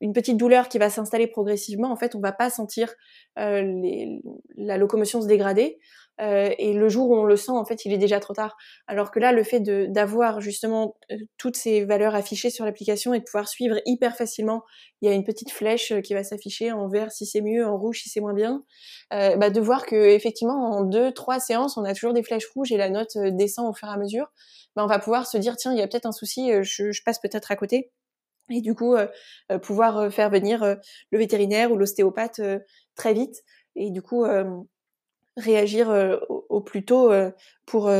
[SPEAKER 2] une petite douleur qui va s'installer progressivement, en fait, on va pas sentir euh, les, la locomotion se dégrader. Euh, et le jour où on le sent, en fait, il est déjà trop tard. Alors que là, le fait d'avoir justement euh, toutes ces valeurs affichées sur l'application et de pouvoir suivre hyper facilement, il y a une petite flèche euh, qui va s'afficher en vert si c'est mieux, en rouge si c'est moins bien. Euh, bah, de voir que effectivement, en deux, trois séances, on a toujours des flèches rouges et la note descend au fur et à mesure. Bah, on va pouvoir se dire tiens, il y a peut-être un souci, je, passe peut-être à côté et du coup euh, euh, pouvoir euh, faire venir le vétérinaire ou l'ostéopathe très vite et du coup réagir au, plus tôt pour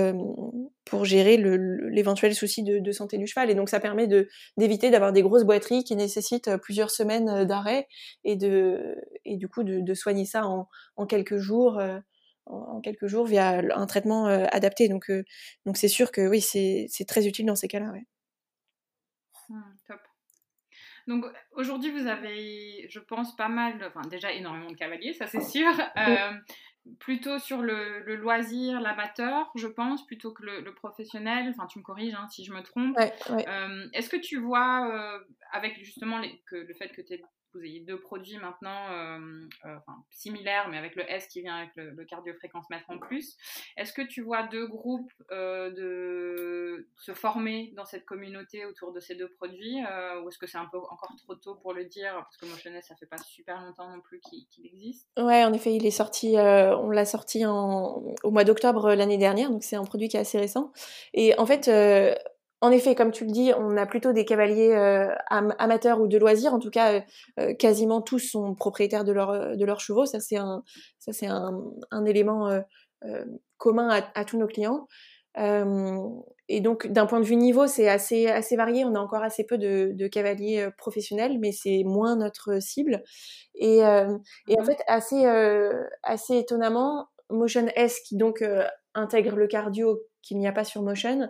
[SPEAKER 2] pour gérer l'éventuel souci de, de, santé du cheval. Et donc ça permet de d'éviter d'avoir des grosses boiteries qui nécessitent plusieurs semaines d'arrêt et de et du coup de, de soigner ça en, en quelques jours en quelques jours via un traitement adapté. Donc donc c'est sûr que oui c'est c'est très utile dans ces cas-là ouais.
[SPEAKER 1] Mmh, top. Donc aujourd'hui, vous avez, je pense, pas mal, enfin déjà énormément de cavaliers, ça c'est sûr. Euh, plutôt sur le, loisir, l'amateur, je pense, plutôt que le, professionnel. Enfin, tu me corriges hein, si je me trompe. Euh, est-ce que tu vois, euh, avec justement que le fait que tu es vous ayez deux produits maintenant euh, euh, similaires, mais avec le S qui vient avec le, le cardiofréquence mètre en plus. Est-ce que tu vois deux groupes euh, de se former dans cette communauté autour de ces deux produits ou est-ce que c'est un peu encore trop tôt pour le dire parce que Motionless ça fait pas super longtemps non plus qu'il existe?
[SPEAKER 2] Ouais, en effet, il est sorti, on l'a sorti en, au mois d'octobre l'année dernière, donc c'est un produit qui est assez récent. Et en fait, en effet, comme tu le dis, on a plutôt des cavaliers euh, amateurs ou de loisirs. En tout cas, euh, euh, quasiment tous sont propriétaires de, de leurs chevaux. Ça, c'est un, ça, c'est un, élément commun à, tous nos clients. et donc, d'un point de vue niveau, c'est assez, assez varié. On a encore assez peu de, cavaliers professionnels, mais c'est moins notre cible. Et, et en mmh fait, assez, assez étonnamment, Motion S, qui donc intègre le cardio qu'il n'y a pas sur Motion,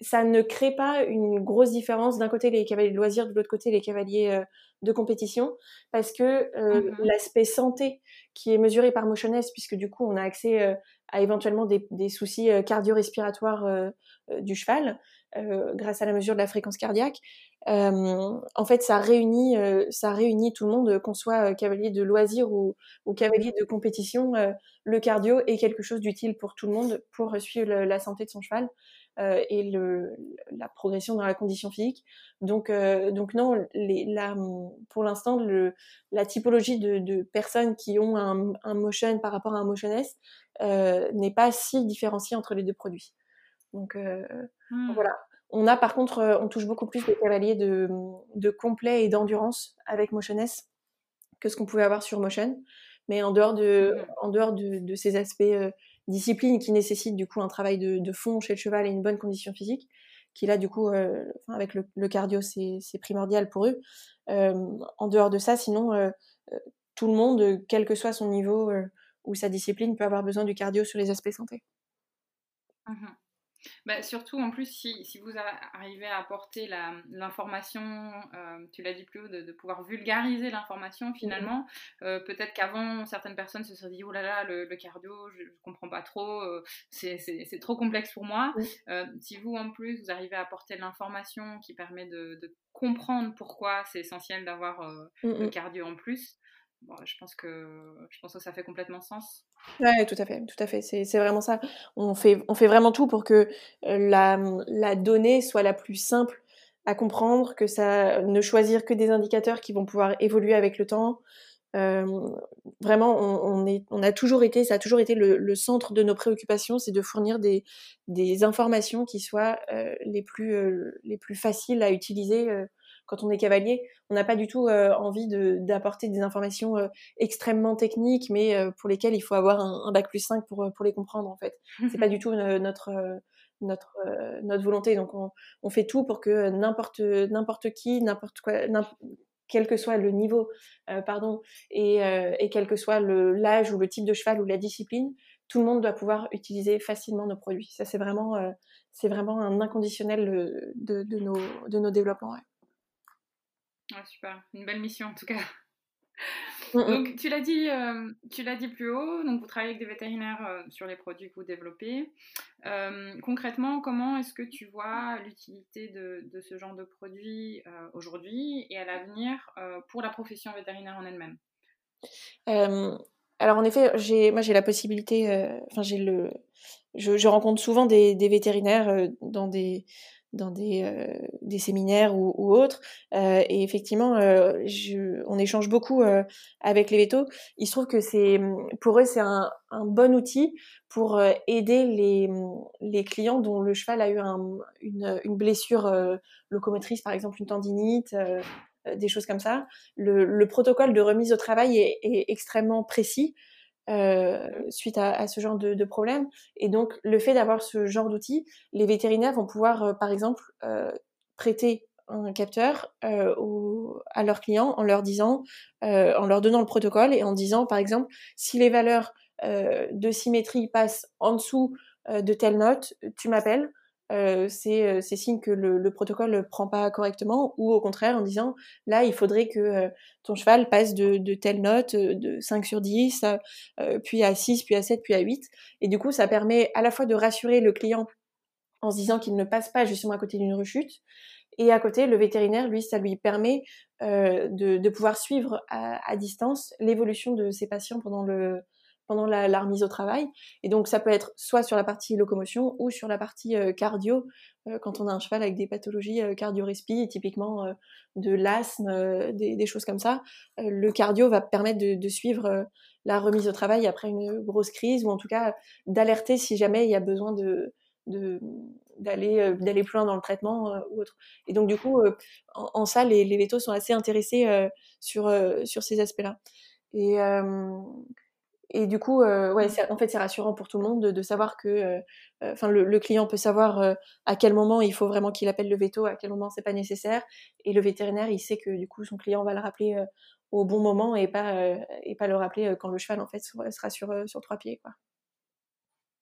[SPEAKER 2] ça ne crée pas une grosse différence. D'un côté les cavaliers de loisirs, de l'autre côté les cavaliers euh, de compétition, parce que euh, mmh l'aspect santé qui est mesuré par Motioness, puisque du coup on a accès euh, à éventuellement des, des soucis cardio-respiratoires du cheval, grâce à la mesure de la fréquence cardiaque, en fait ça réunit, ça réunit tout le monde, qu'on soit cavalier de loisirs ou, ou cavalier de compétition, le cardio est quelque chose d'utile pour tout le monde pour suivre la santé de son cheval. Euh, et le, la progression dans la condition physique. Donc, euh, donc non, les, la, pour l'instant, la typologie de, de, personnes qui ont un, un, motion par rapport à un motion S euh, n'est pas si différenciée entre les deux produits. Donc mmh. voilà. On a par contre, on touche beaucoup plus de cavaliers de, de complet et d'endurance avec Motion S que ce qu'on pouvait avoir sur Motion. Mais en dehors de, mmh. en dehors de, de ces aspects discipline qui nécessite du coup un travail de, fond chez le cheval et une bonne condition physique, qui là du coup, euh, avec le, cardio, c'est primordial pour eux. Euh, en dehors de ça, sinon, euh, tout le monde, quel que soit son niveau ou sa discipline, peut avoir besoin du cardio sur les aspects santé.
[SPEAKER 1] Mmh bah, surtout, en plus, si, si, vous arrivez à apporter l'information, euh, tu l'as dit plus haut, de, pouvoir vulgariser l'information finalement, euh, peut-être qu'avant, certaines personnes se seraient dit, oh là là, le, cardio, je ne comprends pas trop, euh, c'est trop complexe pour moi. si vous, en plus, vous arrivez à apporter l'information qui permet de, de comprendre pourquoi c'est essentiel d'avoir le cardio en plus, je pense que ça fait complètement sens.
[SPEAKER 2] Ouais, tout à fait, tout à fait. C'est vraiment ça. On fait vraiment tout pour que euh, la, donnée soit la plus simple à comprendre, que ça ne choisir que des indicateurs qui vont pouvoir évoluer avec le temps. Euh, vraiment, on, a toujours été, ça a toujours été le, centre de nos préoccupations, c'est de fournir des, informations qui soient euh, les plus faciles à utiliser quand on est cavalier, on n'a pas du tout euh, envie d'apporter des informations euh, extrêmement techniques, mais euh, pour lesquelles il faut avoir un, bac plus 5 pour, pour les comprendre en fait. C'est pas du tout notre notre notre volonté. Donc on, on, fait tout pour que n'importe n'importe qui, n'importe quoi, quel que soit le niveau, pardon, et, et, quel que soit l'âge ou le type de cheval ou la discipline, tout le monde doit pouvoir utiliser facilement nos produits. Ça, c'est vraiment, c'est vraiment un inconditionnel de, de, nos, de nos développements.
[SPEAKER 1] Super, une belle mission en tout cas. Mmh, mmh. Donc, tu l'as dit, euh, tu l'as dit plus haut. Donc, vous travaillez avec des vétérinaires euh, sur les produits que vous développez. Euh, concrètement, comment est-ce que tu vois l'utilité de, de, ce genre de produits aujourd'hui et à l'avenir pour la profession vétérinaire en elle-même?
[SPEAKER 2] Alors, en effet, j'ai, moi, j'ai la possibilité. Enfin, j'ai le. Je, je, rencontre souvent des, des vétérinaires dans des dans des, euh, des séminaires ou, autres. Euh, et effectivement, euh, on échange beaucoup avec les vétos. Il se trouve que c'est, pour eux, c'est un, bon outil pour aider les, les clients dont le cheval a eu un, une, blessure locomotrice, par exemple une tendinite. des choses comme ça. Le, le, protocole de remise au travail est extrêmement précis. Euh, suite à, à, ce genre de, de, problème. Et donc, le fait d'avoir ce genre d'outils, les vétérinaires vont pouvoir, euh, par exemple, euh, prêter un capteur euh, au, à leurs clients en leur disant, en leur donnant le protocole et en disant, par exemple, si les valeurs de symétrie passent en dessous de telle note, tu m'appelles. Euh, c'est signe que le, le, protocole ne prend pas correctement, ou au contraire en disant là il faudrait que euh, ton cheval passe de, de telle note, de 5 sur 10, puis à 6, puis à 7, puis à 8. Et du coup ça permet à la fois de rassurer le client en se disant qu'il ne passe pas justement à côté d'une rechute, et à côté le vétérinaire lui ça lui permet de, de, pouvoir suivre à, à distance l'évolution de ses patients pendant le, pendant la, remise au travail. Et donc ça peut être soit sur la partie locomotion ou sur la partie euh, cardio, euh, quand on a un cheval avec des pathologies euh, cardio-respi, typiquement de l'asthme, des, choses comme ça. le cardio va permettre de, suivre la remise au travail après une grosse crise, ou en tout cas d'alerter si jamais il y a besoin de d'aller d'aller plus loin dans le traitement ou autre. Et donc du coup, en, ça, les, les vétos sont assez intéressés sur sur ces aspects-là. Et et du coup, euh, ouais, mmh. en fait, c'est rassurant pour tout le monde de, de savoir que, euh, euh, enfin, le, le, client peut savoir à quel moment il faut vraiment qu'il appelle le veto, à quel moment c'est pas nécessaire, et le vétérinaire, il sait que du coup, son client va le rappeler au bon moment et pas et pas le rappeler quand le cheval en fait sera sur sur trois pieds, quoi.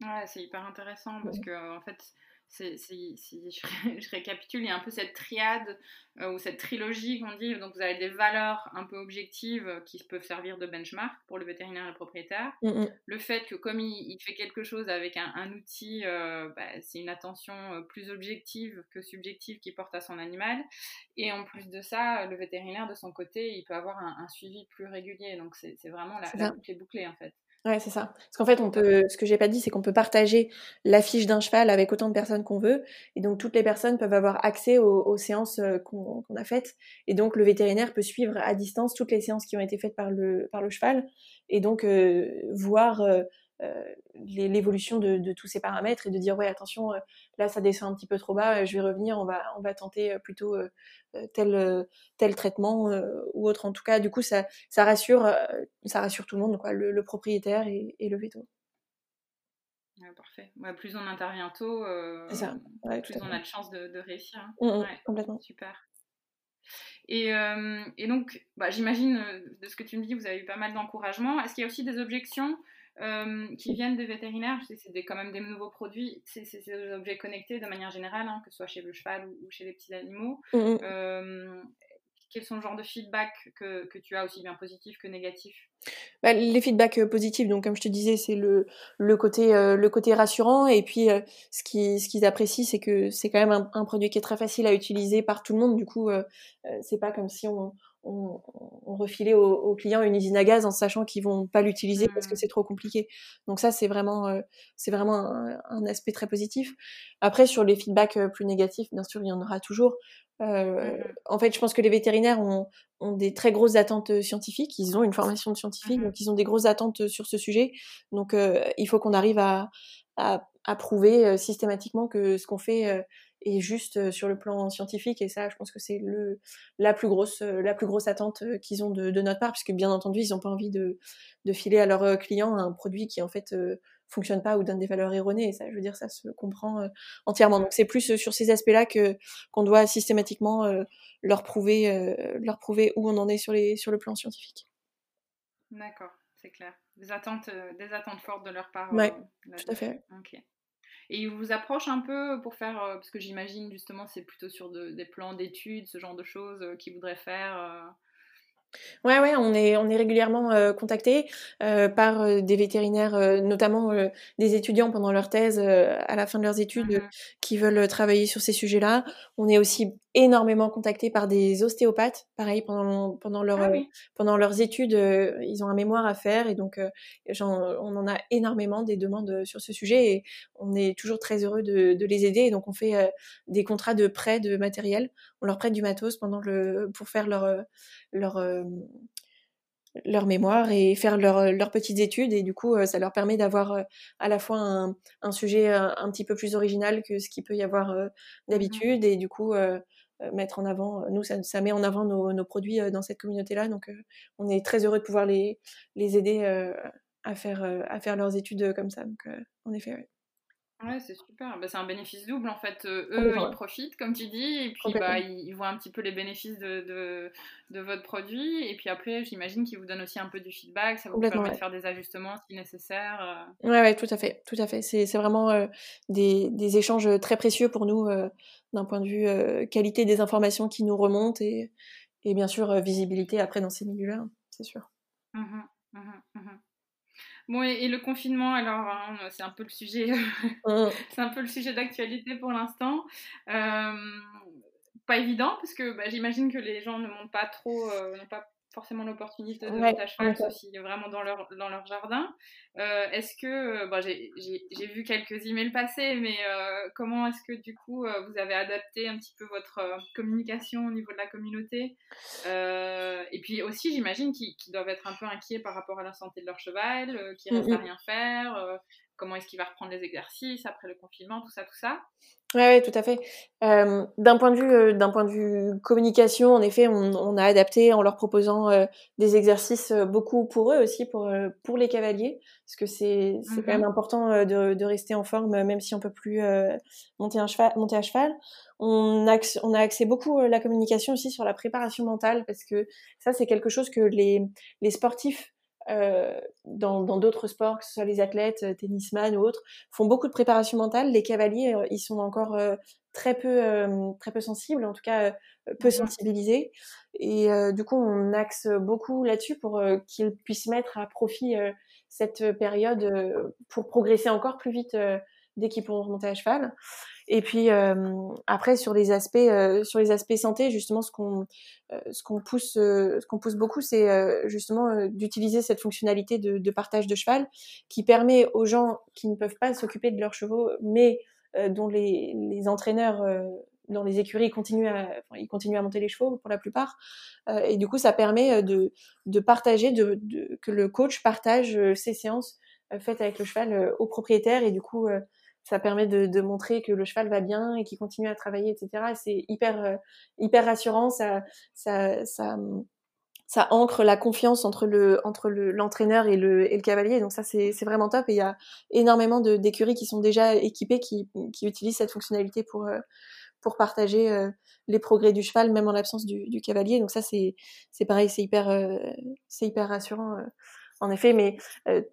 [SPEAKER 1] Ouais, c'est hyper intéressant parce que en fait, si, je, récapitule, il y a un peu cette triade euh, ou cette trilogie qu'on dit. Donc, vous avez des valeurs un peu objectives euh, qui peuvent servir de benchmark pour le vétérinaire et le propriétaire. Mm, mm. Le fait que, comme il, fait quelque chose avec un, outil, euh, bah, c'est une attention plus objective que subjective qui porte à son animal. Et en plus de ça, le vétérinaire, de son côté, il peut avoir un, suivi plus régulier. Donc, c'est vraiment la, la boucle est bouclée, en fait.
[SPEAKER 2] Ouais, c'est ça. Parce qu'en fait, on peut, ce que j'ai pas dit, c'est qu'on peut partager la fiche d'un cheval avec autant de personnes qu'on veut, et donc toutes les personnes peuvent avoir accès aux, séances euh, qu'on a faites, et donc le vétérinaire peut suivre à distance toutes les séances qui ont été faites par le par le cheval, et donc euh, voir euh, l'évolution de, de, tous ces paramètres et de dire ouais attention euh, là ça descend un petit peu trop bas euh, je vais revenir on va on va tenter plutôt tel tel traitement ou autre en tout cas du coup ça ça rassure ça rassure tout le monde quoi le, propriétaire et, et, le veto
[SPEAKER 1] parfait plus on intervient tôt ça. plus on a de chances de, de réussir hein.
[SPEAKER 2] mmh, mmh, complètement
[SPEAKER 1] super et, et, donc, bah, j'imagine, de ce que tu me dis, vous avez eu pas mal d'encouragement. Est-ce qu'il y a aussi des objections euh, qui viennent des vétérinaires, c'est quand même des nouveaux produits, c'est des objets connectés de manière générale, hein, que ce soit chez le cheval ou, chez les petits animaux. Mmh. Euh, quels sont le genre de feedback que, que, tu as aussi bien positif que négatif?
[SPEAKER 2] Bah, Les feedbacks euh, positifs, donc comme je te disais, c'est le, le, côté, le côté rassurant. Et puis ce qu'ils ce qu'ils apprécient, c'est que c'est quand même un, un, produit qui est très facile à utiliser par tout le monde. Du coup, c'est pas comme si on, on, on refilait aux, clients une usine à gaz en sachant qu'ils vont pas l'utiliser parce que mmh. c'est trop compliqué. Donc ça, c'est vraiment, euh, c'est vraiment un, aspect très positif. Après, sur les feedbacks euh, plus négatifs, bien sûr, il y en aura toujours. Euh, mmh en fait, je pense que les vétérinaires ont, ont, des très grosses attentes scientifiques. Ils ont une formation de scientifique, mmh donc ils ont des grosses attentes sur ce sujet. Donc, il faut qu'on arrive à, à, à, prouver systématiquement que ce qu'on fait et juste sur le plan scientifique. Et ça, je pense que c'est le la plus grosse la plus grosse attente qu'ils ont de, de, notre part, puisque bien entendu, ils n'ont pas envie de, de filer à leurs clients un produit qui en fait fonctionne pas ou donne des valeurs erronées. Et ça, je veux dire, ça se comprend entièrement. Donc c'est plus sur ces aspects-là que qu'on doit systématiquement leur prouver leur prouver où on en est sur les sur le plan scientifique.
[SPEAKER 1] D'accord c'est clair. Des attentes, des attentes fortes de leur part.
[SPEAKER 2] Oui, tout à fait.
[SPEAKER 1] Ok. Et ils vous approchent un peu pour faire, parce que j'imagine justement c'est plutôt sur des plans d'études, ce genre de choses qu'ils voudraient faire.
[SPEAKER 2] Ouais, ouais, on est, on est régulièrement euh, contacté euh, par euh, des vétérinaires, notamment des étudiants pendant leur thèse, à la fin de leurs études, mmh qui veulent travailler sur ces sujets-là. On est aussi énormément contacté par des ostéopathes, pareil pendant pendant leur ah pendant leurs études, ils ont un mémoire à faire et donc on en a énormément des demandes sur ce sujet et on est toujours très heureux de, de les aider. Et donc on fait des contrats de prêt de matériel, on leur prête du matos pendant le pour faire leur leur leur mémoire et faire leur, leurs petites études et du coup ça leur permet d'avoir à la fois un, un sujet un, petit peu plus original que ce qu'il peut y avoir mmh d'habitude et du coup mettre en avant nous ça, met en avant nos, produits dans cette communauté là donc on est très heureux de pouvoir les, aider à faire à faire leurs études comme ça donc en effet. Ouais,
[SPEAKER 1] c'est super. Bah, c'est un bénéfice double en fait. Euh, eux, ils profitent, comme tu dis, et puis bah, ils, voient un petit peu les bénéfices de, de, de votre produit. Et puis après, j'imagine qu'ils vous donnent aussi un peu du feedback. Ça vous permet de faire des ajustements si nécessaire.
[SPEAKER 2] Euh. Ouais, ouais, tout à fait. Tout à fait. C'est, c'est vraiment euh, des, des, échanges très précieux pour nous d'un point de vue qualité des informations qui nous remontent et, et bien sûr visibilité après dans ces milieux-là, c'est sûr. Mmh
[SPEAKER 1] mmh mmh Bon, et, le confinement, alors, hein, c'est un peu le sujet, mmh. c'est un peu le sujet d'actualité pour l'instant. Euh, pas évident, parce que bah, j'imagine que les gens ne montent pas trop, euh, n'ont pas forcément l'opportunité de monter à cheval, aussi vraiment dans leur, dans leur jardin. Euh, est-ce que, bon, j'ai vu quelques emails passer, mais comment est-ce que du coup vous avez adapté un petit peu votre communication au niveau de la communauté? Et puis aussi, j'imagine qu'ils doivent être un peu inquiets par rapport à la santé de leur cheval, qui ne restent à rien faire, comment est-ce qu'il va reprendre les exercices après le confinement, tout ça, tout ça.
[SPEAKER 2] Oui, tout à fait. Euh, d'un point de vue, euh, d'un point de vue communication, en effet, on, on a adapté en leur proposant euh, des exercices euh, beaucoup pour eux aussi, pour pour les cavaliers, parce que c'est c'est quand même mmh important de, de rester en forme, même si on peut plus monter un cheval, monter à cheval. On a on a axé beaucoup la communication aussi sur la préparation mentale, parce que ça c'est quelque chose que les les sportifs euh, dans d'autres sports, que ce soit les athlètes, euh, tennisman ou autres, font beaucoup de préparation mentale. Les cavaliers, euh, ils sont encore très peu très peu sensibles, en tout cas peu sensibilisés. Et du coup, on axe beaucoup là-dessus pour qu'ils puissent mettre à profit cette période pour progresser encore plus vite dès qu'ils pourront remonter à cheval. Et puis après sur les aspects sur les aspects santé, justement ce qu'on ce qu'on pousse ce qu'on pousse beaucoup, c'est justement d'utiliser cette fonctionnalité de, de, partage de cheval qui permet aux gens qui ne peuvent pas s'occuper de leurs chevaux, mais dont les, les entraîneurs dans les écuries, continuent à, enfin, ils continuent à monter les chevaux pour la plupart. Euh, et du coup, ça permet de, de partager, de, de, que le coach partage ses séances faites avec le cheval au propriétaire. Et du coup, ça permet de, de, montrer que le cheval va bien et qu'il continue à travailler, etc. C'est hyper euh, hyper rassurant. Ça, ça, ça, ça ancre la confiance entre le entre l'entraîneur et le et le cavalier. Donc ça c'est vraiment top. Et il y a énormément d'écuries qui sont déjà équipées qui qui utilisent cette fonctionnalité pour euh, pour partager euh, les progrès du cheval même en l'absence du, du cavalier. Donc ça c'est c'est pareil, c'est hyper c'est hyper rassurant en effet, mais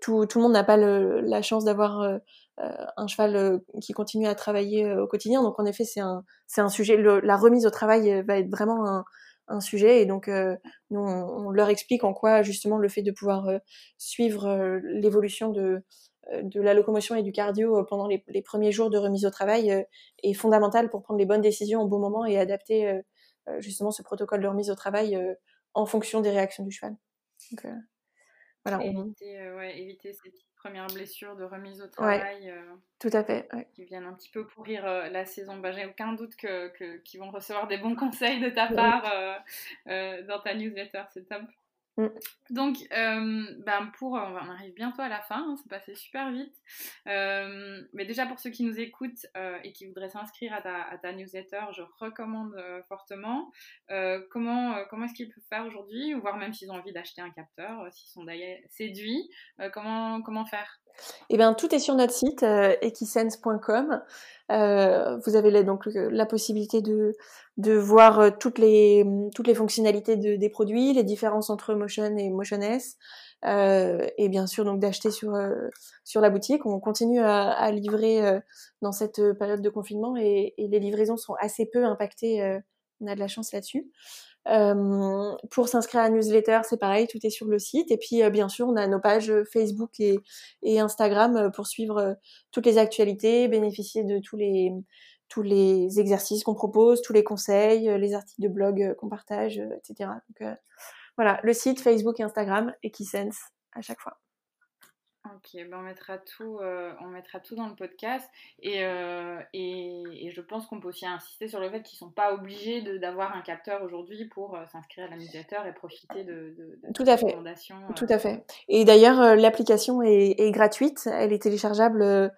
[SPEAKER 2] tout, tout le monde n'a pas la chance d'avoir euh, un cheval euh, qui continue à travailler euh, au quotidien. Donc en effet, c'est un, c'est un sujet. la remise au travail va être vraiment un, sujet et donc nous on, leur explique en quoi justement le fait de pouvoir suivre l'évolution de de la locomotion et du cardio pendant les, premiers jours de remise au travail est fondamental pour prendre les bonnes décisions au bon moment et adapter justement ce protocole de remise au travail en fonction des réactions du cheval.
[SPEAKER 1] Voilà, éviter, ouais, éviter ces premières blessures de remise au travail.
[SPEAKER 2] Euh, tout à fait.
[SPEAKER 1] Qui viennent un petit peu pourrir euh, la saison. Bah, J'ai aucun doute qu'ils que, qu'ils vont recevoir des bons conseils de ta part euh, dans ta newsletter. C'est top. Mm. Donc, euh, ben pour, on arrive bientôt à la fin, hein, c'est passé super vite. Euh, mais déjà pour ceux qui nous écoutent euh, et qui voudraient s'inscrire à ta, à ta, newsletter, je recommande fortement. comment comment est-ce qu'ils peuvent faire aujourd'hui, ou voire même s'ils ont envie d'acheter un capteur, s'ils sont d'ailleurs séduits, comment, comment faire?
[SPEAKER 2] Eh bien, tout est sur notre site, equisense.com. vous avez donc la possibilité de, de voir toutes les, toutes les fonctionnalités de, des produits, les différences entre Motion et Motion S. Euh, et bien sûr donc d'acheter sur sur la boutique. On continue à, à livrer dans cette période de confinement et, et, les livraisons sont assez peu impactées. on a de la chance là-dessus. Euh, pour s'inscrire à la newsletter, c'est pareil, tout est sur le site. Et puis, euh, bien sûr, on a nos pages Facebook et, et Instagram euh, pour suivre toutes les actualités, bénéficier de tous les tous les exercices qu'on propose, tous les conseils, les articles de blog qu'on partage, etc. Donc voilà, le site Facebook et Instagram, Equisense à chaque fois.
[SPEAKER 1] Ok, ben on, mettra tout, euh, on mettra tout dans le podcast. Et, euh, et, je pense qu'on peut aussi insister sur le fait qu'ils ne sont pas obligés d'avoir un capteur aujourd'hui pour euh, s'inscrire à l'annusateur et profiter de, de,
[SPEAKER 2] tout à fait. Tout à fait. Et d'ailleurs, l'application est, est, gratuite. Elle est téléchargeable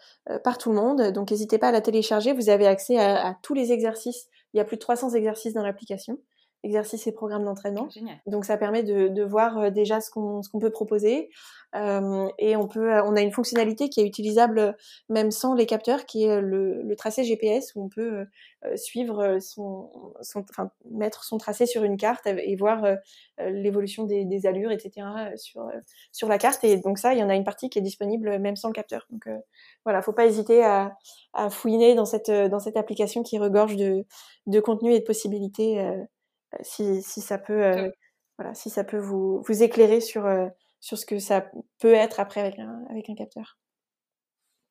[SPEAKER 2] par tout le monde. Donc n'hésitez pas à la télécharger. Vous avez accès à, à tous les exercices. Il y a plus de 300 exercices dans l'application exercices et programmes d'entraînement. Donc ça permet de, de voir euh, déjà ce qu'on qu'on peut proposer euh, et on peut on a une fonctionnalité qui est utilisable même sans les capteurs qui est le, le tracé GPS où on peut euh, suivre son, son enfin mettre son tracé sur une carte et voir euh, l'évolution des, des, allures etc sur sur la carte et donc ça il y en a une partie qui est disponible même sans le capteur. Donc voilà, faut pas hésiter à, à fouiner dans cette dans cette application qui regorge de de contenu et de possibilités si, si ça peut, euh, voilà, si ça peut vous, vous éclairer sur, euh, sur ce que ça peut être après avec un, avec un capteur.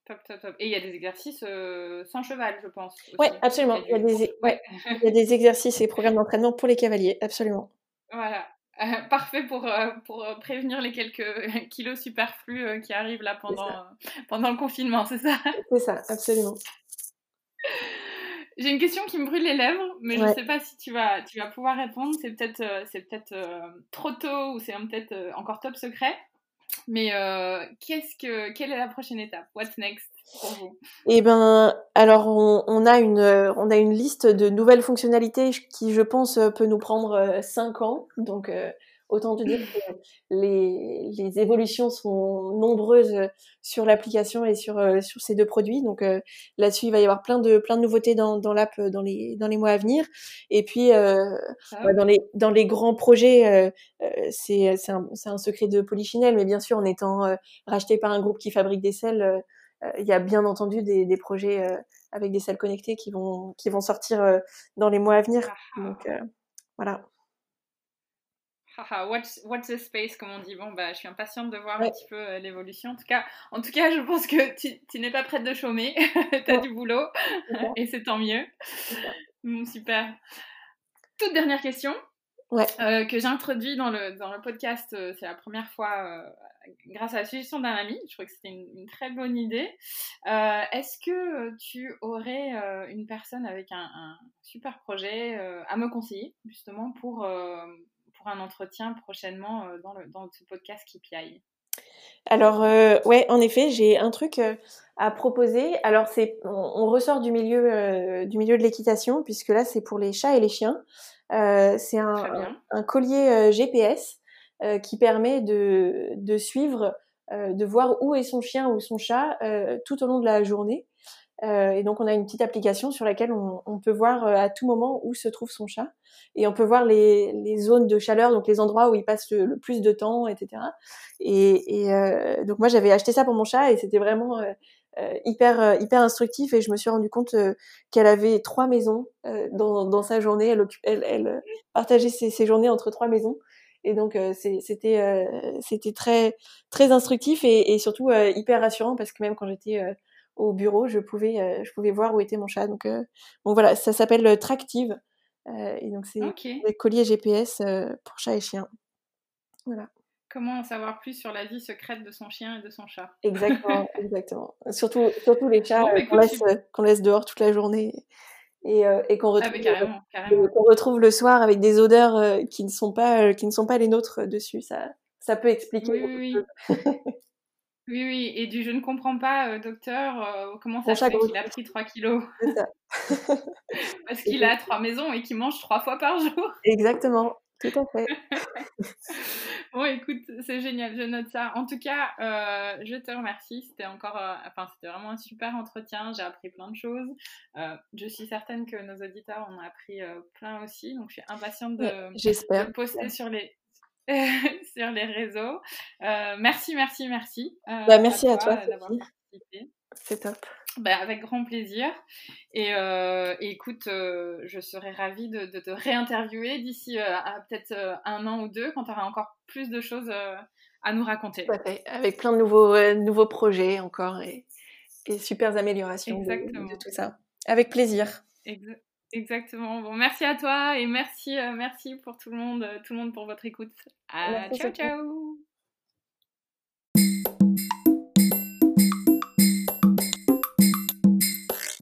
[SPEAKER 1] Top, top, top. Et il y a des exercices euh, sans cheval, je pense.
[SPEAKER 2] Oui, absolument. Il y, a des, ouais, il y a des exercices et programmes d'entraînement pour les cavaliers, absolument.
[SPEAKER 1] Voilà. parfait pour, pour prévenir les quelques kilos superflus qui arrivent là pendant, pendant le confinement, c'est ça?
[SPEAKER 2] C'est ça, absolument.
[SPEAKER 1] J'ai une question qui me brûle les lèvres, mais je ne sais pas si tu vas, tu vas pouvoir répondre. C'est peut-être euh, c'est peut-être euh, trop tôt ou c'est peut-être euh, encore top secret. Mais qu'est-ce que, quelle est la prochaine étape? What's next pour vous?
[SPEAKER 2] Eh ben, alors on, on, a une, on a une liste de nouvelles fonctionnalités qui, je pense, peut nous prendre 5 ans. Donc Autant te dire que les, les évolutions sont nombreuses sur l'application et sur, euh, sur ces deux produits. Donc euh, là-dessus, il va y avoir plein de, plein de nouveautés dans, dans l'app euh, dans les, dans les mois à venir. Et puis, euh, ah dans, les, dans les grands projets, c'est un, un secret de Polychinelle, mais bien sûr, en étant racheté par un groupe qui fabrique des selles, il y a bien entendu des, des projets avec des selles connectées qui vont, qui vont sortir dans les mois à venir. Ah. Donc voilà
[SPEAKER 1] watch, the space, comme on dit. Bon, bah, je suis impatiente de voir un petit peu euh, l'évolution. En tout cas, en tout cas, je pense que tu, n'es pas prête de chômer. tu as du boulot et c'est tant mieux. super. Toute dernière question. Euh, que j'ai dans le, dans le podcast, euh, c'est la première fois grâce à la suggestion d'un ami. Je crois que c'était une, très bonne idée. Est-ce que tu aurais une personne avec un, un super projet à me conseiller, justement, pour, pour un entretien prochainement euh, dans, le, dans ce podcast KPI
[SPEAKER 2] alors euh, ouais, en effet, j'ai un truc euh, à proposer. Alors c'est, on, ressort du milieu du milieu de l'équitation puisque là c'est pour les chats et les chiens. c'est un, un, collier GPS qui permet de, de suivre, de voir où est son chien ou son chat tout au long de la journée. Euh, et donc on a une petite application sur laquelle on, peut voir euh, à tout moment où se trouve son chat. Et on peut voir les, zones de chaleur, donc les endroits où il passe le, plus de temps, etc. Et, et euh, donc moi j'avais acheté ça pour mon chat et c'était vraiment euh, euh, hyper hyper instructif. Et je me suis rendu compte qu'elle avait trois maisons dans, dans sa journée. Elle, partageait ses, ses, journées entre trois maisons. Et donc c'était c'était très très instructif et surtout hyper rassurant parce que même quand j'étais au bureau, je pouvais, euh, je pouvais voir où était mon chat. Donc, euh, bon, voilà, ça s'appelle euh, Tractive. et donc, c'est okay. des colliers GPS pour chat et chien. Voilà.
[SPEAKER 1] Comment en savoir plus sur la vie secrète de son chien et de son chat?
[SPEAKER 2] Exactement, exactement. Surtout, surtout les chats qu'on laisse, laisse, dehors toute la journée et, et qu'on ah, retrouve, retrouve, le soir avec des odeurs qui ne sont pas qui ne sont pas les nôtres dessus. Ça, ça peut expliquer.
[SPEAKER 1] Oui, oui. Oui, oui, et du je ne comprends pas, euh, docteur, euh, comment ça se fait qu'il a pris 3 kilos? Ça. Parce qu'il a trois maisons et qu'il mange trois fois par jour.
[SPEAKER 2] Exactement, tout à fait.
[SPEAKER 1] bon, écoute, c'est génial, je note ça. En tout cas, euh, je te remercie. C'était encore, euh, enfin, c'était vraiment un super entretien. J'ai appris plein de choses. Euh, je suis certaine que nos auditeurs en ont appris plein aussi. Donc, je suis impatiente de,
[SPEAKER 2] de
[SPEAKER 1] poster sur les sur les réseaux. merci, merci, merci.
[SPEAKER 2] Bah, merci à toi, d'avoir participé. C'est top.
[SPEAKER 1] Bah, avec grand plaisir. Et, euh, écoute, euh, je serais ravie de, te réinterviewer d'ici euh, peut-être un an ou deux quand tu auras encore plus de choses à nous raconter.
[SPEAKER 2] Avec plein de nouveaux, nouveaux projets encore et, et super améliorations de, tout ça. Avec plaisir.
[SPEAKER 1] Exactement. Bon, merci à toi et merci, merci pour tout le monde, tout le monde pour votre écoute. ciao, ciao.